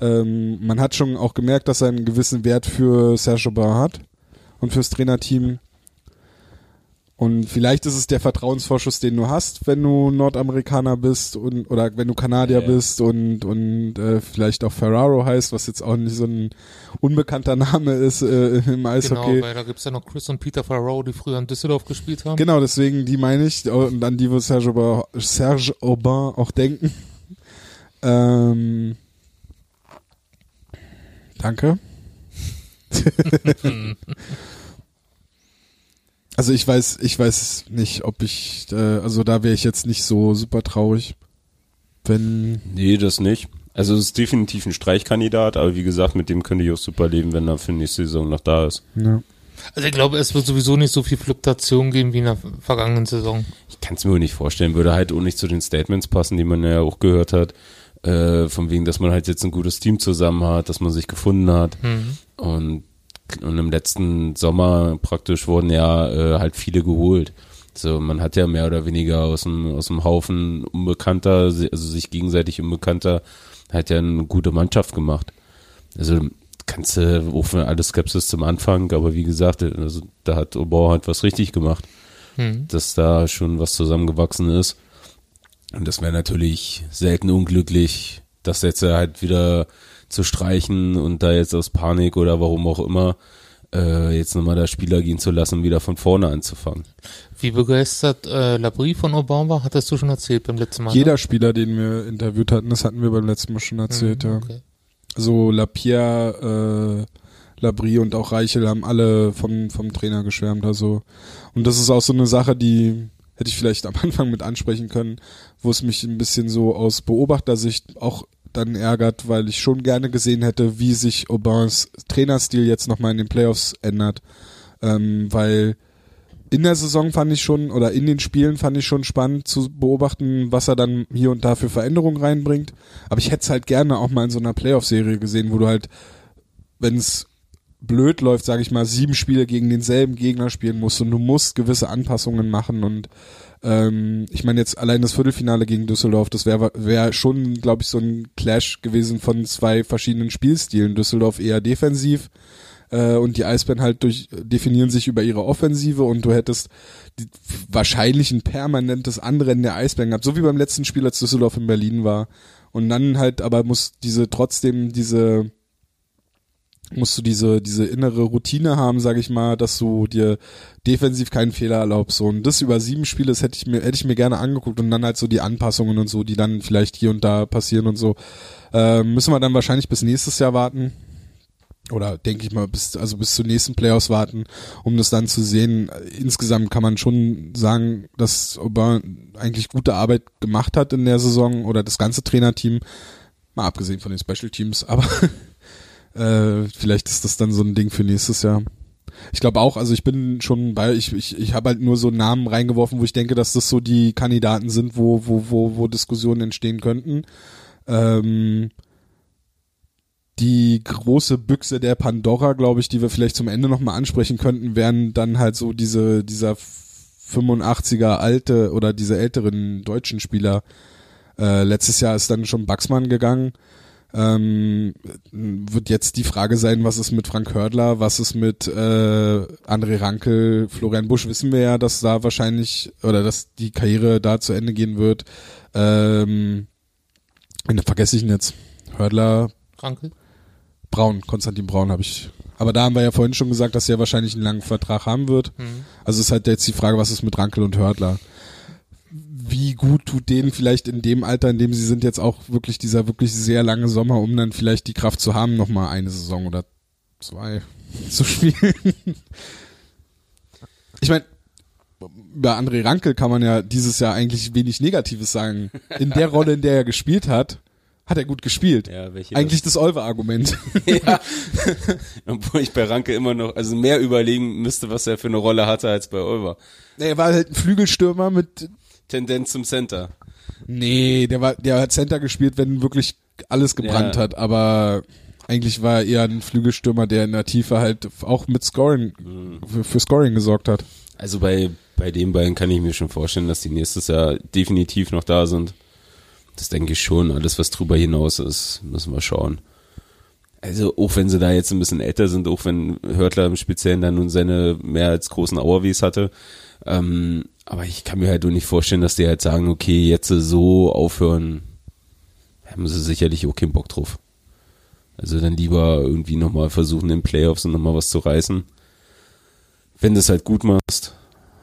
Ähm, man hat schon auch gemerkt, dass er einen gewissen Wert für Serge Bar hat und fürs Trainerteam. Und vielleicht ist es der Vertrauensvorschuss, den du hast, wenn du Nordamerikaner bist und oder wenn du Kanadier ja, ja. bist und und äh, vielleicht auch Ferraro heißt, was jetzt auch nicht so ein unbekannter Name ist äh, im Eishockey. Genau, weil da gibt's ja noch Chris und Peter Ferraro, die früher in Düsseldorf gespielt haben. Genau, deswegen die meine ich und an die wird Serge Aubin, Serge Aubin auch denken. Ähm, danke. Also ich weiß, ich weiß nicht, ob ich, äh, also da wäre ich jetzt nicht so super traurig, wenn. Nee, das nicht. Also es ist definitiv ein Streichkandidat, aber wie gesagt, mit dem könnte ich auch super leben, wenn er für nächste Saison noch da ist. Ja. Also ich glaube, es wird sowieso nicht so viel Fluktuation geben wie in der vergangenen Saison. Ich kann es mir auch nicht vorstellen, würde halt auch nicht zu den Statements passen, die man ja auch gehört hat, äh, von wegen, dass man halt jetzt ein gutes Team zusammen hat, dass man sich gefunden hat mhm. und, und im letzten Sommer praktisch wurden ja äh, halt viele geholt. So, man hat ja mehr oder weniger aus dem, aus dem Haufen Unbekannter, also sich gegenseitig Unbekannter, hat ja eine gute Mannschaft gemacht. Also kannst du, auch für alles Skepsis zum Anfang, aber wie gesagt, also, da hat Obauer halt was richtig gemacht, hm. dass da schon was zusammengewachsen ist. Und das wäre natürlich selten unglücklich, das jetzt halt wieder zu streichen und da jetzt aus Panik oder warum auch immer äh, jetzt nochmal der Spieler gehen zu lassen, wieder von vorne anzufangen. Wie begeistert äh, Labrie von Obama war, hattest du schon erzählt beim letzten Mal? Jeder ne? Spieler, den wir interviewt hatten, das hatten wir beim letzten Mal schon erzählt, mhm, okay. ja. So Lapierre, äh, Labrie und auch Reichel haben alle vom, vom Trainer geschwärmt. Also. Und das ist auch so eine Sache, die hätte ich vielleicht am Anfang mit ansprechen können, wo es mich ein bisschen so aus Beobachtersicht auch dann ärgert, weil ich schon gerne gesehen hätte, wie sich Aubins Trainerstil jetzt nochmal in den Playoffs ändert. Ähm, weil in der Saison fand ich schon, oder in den Spielen fand ich schon spannend zu beobachten, was er dann hier und da für Veränderungen reinbringt. Aber ich hätte es halt gerne auch mal in so einer Playoff-Serie gesehen, wo du halt, wenn es blöd läuft, sage ich mal, sieben Spiele gegen denselben Gegner spielen musst und du musst gewisse Anpassungen machen und ähm, ich meine jetzt allein das Viertelfinale gegen Düsseldorf, das wäre wär schon, glaube ich, so ein Clash gewesen von zwei verschiedenen Spielstilen. Düsseldorf eher defensiv, äh, und die Eisbären halt durch definieren sich über ihre Offensive und du hättest die, wahrscheinlich ein permanentes Anrennen der Eisbären gehabt, so wie beim letzten Spiel, als Düsseldorf in Berlin war. Und dann halt aber muss diese trotzdem diese musst du diese diese innere Routine haben, sag ich mal, dass du dir defensiv keinen Fehler erlaubst. Und das über sieben Spiele, das hätte ich mir hätte ich mir gerne angeguckt und dann halt so die Anpassungen und so, die dann vielleicht hier und da passieren und so. Äh, müssen wir dann wahrscheinlich bis nächstes Jahr warten oder denke ich mal bis also bis zur nächsten Playoffs warten, um das dann zu sehen. Insgesamt kann man schon sagen, dass Aubin eigentlich gute Arbeit gemacht hat in der Saison oder das ganze Trainerteam, mal abgesehen von den Special Teams, aber äh, vielleicht ist das dann so ein Ding für nächstes Jahr. Ich glaube auch, also ich bin schon bei, ich, ich, ich habe halt nur so Namen reingeworfen, wo ich denke, dass das so die Kandidaten sind, wo, wo, wo, wo Diskussionen entstehen könnten. Ähm, die große Büchse der Pandora, glaube ich, die wir vielleicht zum Ende nochmal ansprechen könnten, wären dann halt so diese, dieser 85er alte oder diese älteren deutschen Spieler. Äh, letztes Jahr ist dann schon Baxmann gegangen. Ähm, wird jetzt die Frage sein, was ist mit Frank Hördler, was ist mit äh, André Rankel, Florian Busch wissen wir ja, dass da wahrscheinlich oder dass die Karriere da zu Ende gehen wird. Ähm, vergesse ich ihn jetzt. Hördler. Rankel? Braun, Konstantin Braun habe ich. Aber da haben wir ja vorhin schon gesagt, dass er wahrscheinlich einen langen Vertrag haben wird. Mhm. Also ist halt jetzt die Frage, was ist mit Rankel und Hördler? Wie gut tut denen vielleicht in dem Alter, in dem sie sind, jetzt auch wirklich dieser wirklich sehr lange Sommer, um dann vielleicht die Kraft zu haben, nochmal eine Saison oder zwei zu spielen? ich meine, über André Rankel kann man ja dieses Jahr eigentlich wenig Negatives sagen. In der Rolle, in der er gespielt hat, hat er gut gespielt. Ja, welche Eigentlich das, das Olver-Argument. ja. Obwohl ich bei Ranke immer noch, also mehr überlegen müsste, was er für eine Rolle hatte als bei Olver. Er war halt ein Flügelstürmer mit Tendenz zum Center. Nee, der war, der hat Center gespielt, wenn wirklich alles gebrannt ja. hat, aber eigentlich war er eher ein Flügelstürmer, der in der Tiefe halt auch mit Scoring, für, für Scoring gesorgt hat. Also bei, bei den beiden kann ich mir schon vorstellen, dass die nächstes Jahr definitiv noch da sind. Das denke ich schon. Alles, was drüber hinaus ist, müssen wir schauen. Also, auch wenn sie da jetzt ein bisschen älter sind, auch wenn Hörtler im Speziellen dann nun seine mehr als großen Auerwies hatte. Ähm, aber ich kann mir halt nur nicht vorstellen, dass die halt sagen, okay, jetzt so aufhören, haben sie sicherlich auch keinen Bock drauf. Also dann lieber irgendwie nochmal versuchen, in den Playoffs und nochmal was zu reißen. Wenn du es halt gut machst,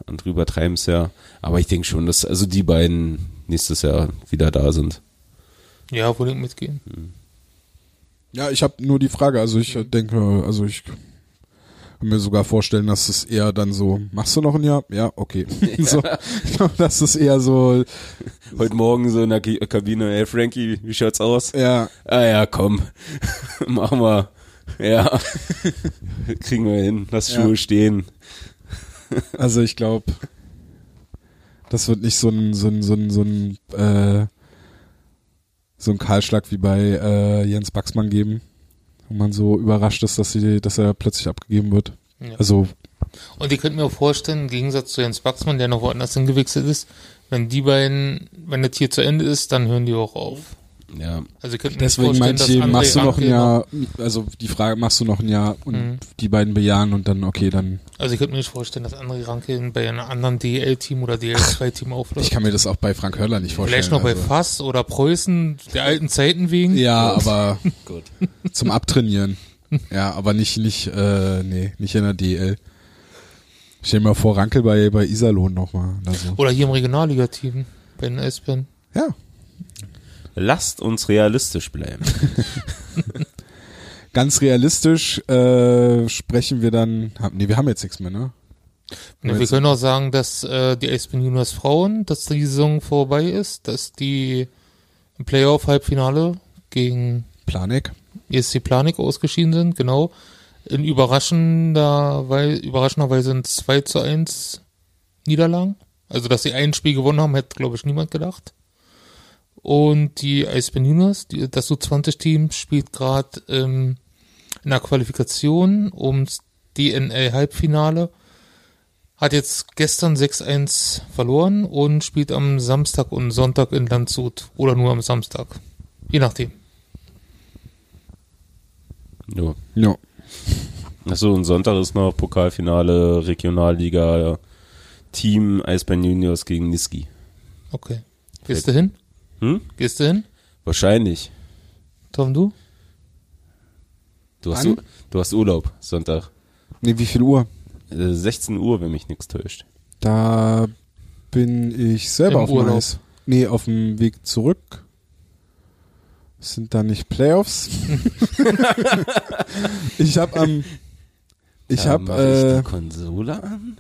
andere übertreiben es ja. Aber ich denke schon, dass also die beiden nächstes Jahr wieder da sind. Ja, wo mitgehen. Ja, ich habe nur die Frage, also ich denke, also ich kann mir sogar vorstellen, dass es eher dann so, machst du noch ein Jahr? Ja, okay. Ja. so, dass es eher so. Heute Morgen so in der Kabine, hey Frankie, wie schaut's aus? Ja. Ah ja, komm, machen wir. Ja, kriegen wir hin, lass Schuhe ja. stehen. Also ich glaube, das wird nicht so ein, so ein, so ein, so ein, äh, so ein Kahlschlag wie bei äh, Jens Baxmann geben, wo man so überrascht ist, dass, sie, dass er plötzlich abgegeben wird. Ja. Also und ich könnte mir auch vorstellen, im Gegensatz zu Jens Baxmann, der noch woanders hingewechselt ist, wenn die beiden, wenn das hier zu Ende ist, dann hören die auch auf. Ja. Also Deswegen meinte ich, machst du noch ein Jahr, also die Frage, machst du noch ein Jahr und mhm. die beiden bejahen und dann, okay, dann. Also ich könnte mir nicht vorstellen, dass André Ranke bei einem anderen DL-Team oder DL2-Team aufläuft. Ich kann mir das auch bei Frank Hörler nicht vorstellen. Vielleicht noch also. bei Fass oder Preußen, der alten Zeiten wegen. Ja, aber Gut. zum Abtrainieren. Ja, aber nicht, nicht, äh, nee, nicht in der DL. Stell dir mal vor, Ranke bei, bei Iserlohn nochmal. Also. Oder hier im Regionalliga-Team, bei den Espen. Ja, lasst uns realistisch bleiben. Ganz realistisch äh, sprechen wir dann. Nee, wir haben jetzt nichts mehr, ne? Ja, wir können auch sagen, dass äh, die Aspen Juniors Frauen, dass die Saison vorbei ist, dass die im Playoff-Halbfinale gegen Planik. ESC Planik ausgeschieden sind, genau. In überraschender, weil, überraschenderweise sind 2 zu 1 Niederlagen. Also, dass sie ein Spiel gewonnen haben, hätte, glaube ich, niemand gedacht. Und die Eisbären Juniors, die, das U20-Team, spielt gerade ähm, in der Qualifikation ums DNL-Halbfinale. Hat jetzt gestern 6-1 verloren und spielt am Samstag und Sonntag in Landshut. Oder nur am Samstag. Je nachdem. Ja. Ja. Achso, und Sonntag ist noch Pokalfinale Regionalliga Team Eisbären Juniors gegen Niski. Okay. Gehst du hin? Hm? Gehst du hin? Wahrscheinlich. Tom, du? Du hast, du hast Urlaub, Sonntag. Nee, wie viel Uhr? 16 äh, Uhr, wenn mich nichts täuscht. Da bin ich selber Im auf dem Eis. Nee, auf dem Weg zurück. Sind da nicht Playoffs? ich habe am ich habe äh, die Konsole an.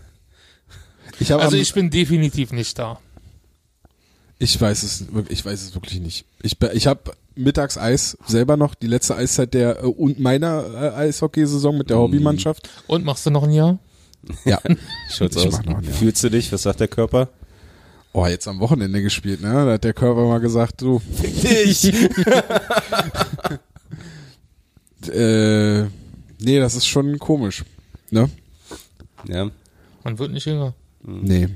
Ich hab also am, ich bin definitiv nicht da. Ich weiß es, ich weiß es wirklich nicht. Ich, ich habe mittags Eis selber noch, die letzte Eiszeit der äh, und meiner äh, Eishockeysaison mit der mhm. Hobbymannschaft. Und machst du noch ein Jahr? Ja. Schaut's aus. Fühlst du dich? Was sagt der Körper? Oh, jetzt am Wochenende gespielt, ne? Da hat der Körper mal gesagt, du. Fick dich! äh, nee, das ist schon komisch, ne? Ja. Man wird nicht jünger. Nee.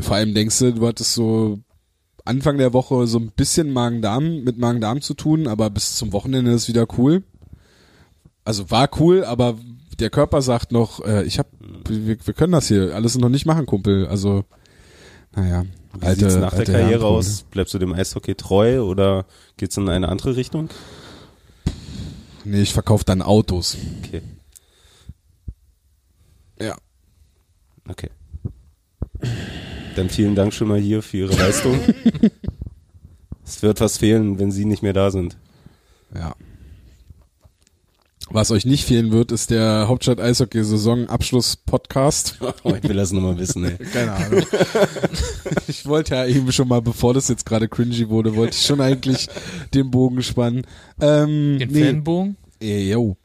Vor allem denkst du, du hattest so Anfang der Woche so ein bisschen Magen-Darm mit Magen-Darm zu tun, aber bis zum Wochenende ist wieder cool. Also war cool, aber der Körper sagt noch, äh, ich hab, wir, wir können das hier alles noch nicht machen, Kumpel. Also, naja. Wie alte, sieht's nach der Karriere aus? Bleibst du dem Eishockey treu oder geht's in eine andere Richtung? Nee, ich verkaufe dann Autos. Okay. Ja. Okay. Dann vielen Dank schon mal hier für Ihre Leistung. es wird was fehlen, wenn Sie nicht mehr da sind. Ja. Was euch nicht fehlen wird, ist der Hauptstadt Eishockey Saison Abschluss Podcast. Oh, ich will das nochmal wissen, ey. Keine Ahnung. ich wollte ja eben schon mal, bevor das jetzt gerade cringy wurde, wollte ich schon eigentlich den Bogen spannen. Ähm, den nee. Fanbogen? Ey, yo.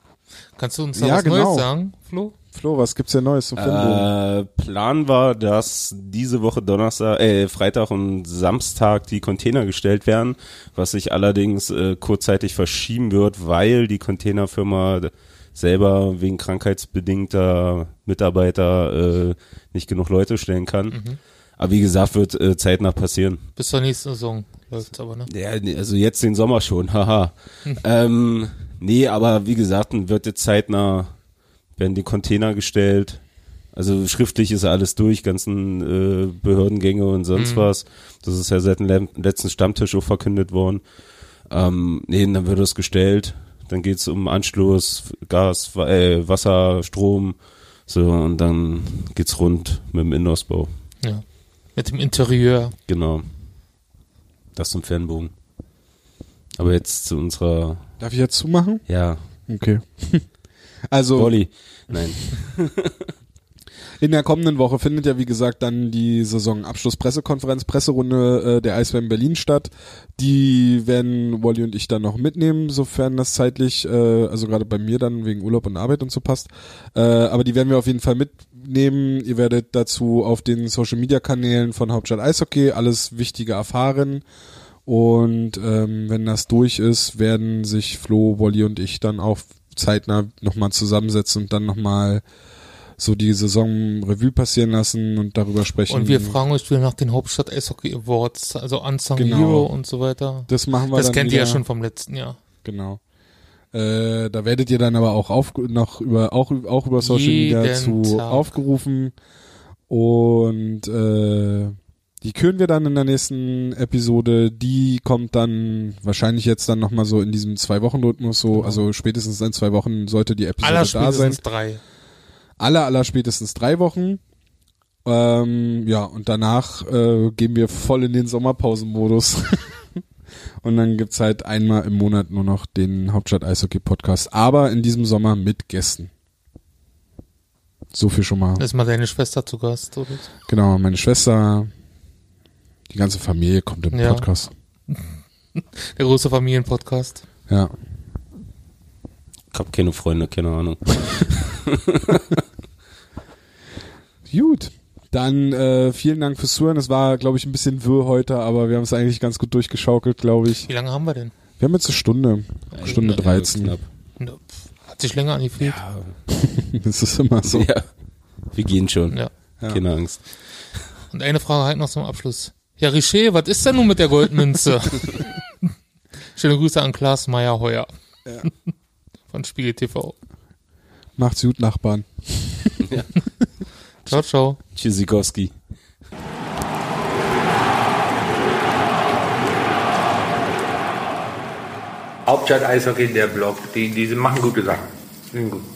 Kannst du uns da ja, was genau. Neues sagen, Flo? Flo, was gibt's denn Neues zu äh, Plan war, dass diese Woche Donnerstag, äh, Freitag und Samstag die Container gestellt werden, was sich allerdings äh, kurzzeitig verschieben wird, weil die Containerfirma selber wegen krankheitsbedingter Mitarbeiter äh, nicht genug Leute stellen kann. Mhm. Aber wie gesagt, wird äh, zeitnah passieren. Bis zur nächsten Saison läuft's aber, ne? Ja, also jetzt den Sommer schon, haha. Hm. Ähm, nee, aber wie gesagt, wird jetzt zeitnah werden die Container gestellt. Also schriftlich ist alles durch, ganzen äh, Behördengänge und sonst mhm. was. Das ist ja seit dem letzten Stammtisch auch verkündet worden. Ähm, nee, dann wird es gestellt. Dann geht's um Anschluss, Gas, äh, Wasser, Strom. So, und dann geht's rund mit dem Innenausbau. Ja. Mit dem Interieur. Genau. Das zum Fernbogen. Aber jetzt zu unserer. Darf ich jetzt zumachen? Ja. Okay. Also Wolli. Nein. in der kommenden Woche findet ja wie gesagt dann die Saisonabschluss-Pressekonferenz, Presserunde äh, der Eisbären Berlin statt. Die werden Wolli und ich dann noch mitnehmen, sofern das zeitlich, äh, also gerade bei mir dann wegen Urlaub und Arbeit und so passt. Äh, aber die werden wir auf jeden Fall mitnehmen. Ihr werdet dazu auf den Social Media Kanälen von Hauptstadt Eishockey alles Wichtige erfahren. Und ähm, wenn das durch ist, werden sich Flo, Wolli und ich dann auch zeitnah nochmal zusammensetzen und dann nochmal so die Saison Revue passieren lassen und darüber sprechen. Und wir fragen euch wieder nach den Hauptstadt Eishockey Awards, also Unsung Genau. Hero und so weiter. Das machen wir Das dann kennt ihr ja wieder. schon vom letzten Jahr. Genau. Äh, da werdet ihr dann aber auch auf, noch über auch, auch über Social Media zu Tag. aufgerufen und äh, die küren wir dann in der nächsten Episode. Die kommt dann wahrscheinlich jetzt dann nochmal so in diesem zwei Wochen Rhythmus so, also spätestens in zwei Wochen sollte die Episode Aller da sein. spätestens drei. Aller aller spätestens drei Wochen. Ähm, ja und danach äh, gehen wir voll in den Sommerpausenmodus. Und dann gibt's halt einmal im Monat nur noch den Hauptstadt Eishockey Podcast, aber in diesem Sommer mit Gästen. So viel schon mal. Ist mal deine Schwester zu Gast, oder? Genau, meine Schwester, die ganze Familie kommt im Ja. Podcast. Der große Familienpodcast. Ja. Ich hab keine Freunde, keine Ahnung. Gut. Dann äh, vielen Dank fürs Zuhören. Es war, glaube ich, ein bisschen wirr heute, aber wir haben es eigentlich ganz gut durchgeschaukelt, glaube ich. Wie lange haben wir denn? Wir haben jetzt eine Stunde. Stunde Ja, 13. knapp. Ne, pf, Hat sich länger angefühlt. Das ist immer so. Ja. Wir gehen schon. Ja. Keine Angst. Und eine Frage halt noch zum Abschluss. Ja, Richer, was ist denn nun mit der Goldmünze? Schöne Grüße an Klaas Meyer Heuer. Von Spiegel TV. Macht's gut, Nachbarn. Ciao, ciao. Tschüssikowski. Hauptstadt Eishockey, der Blog, die, die machen gute Sachen. Sind gut.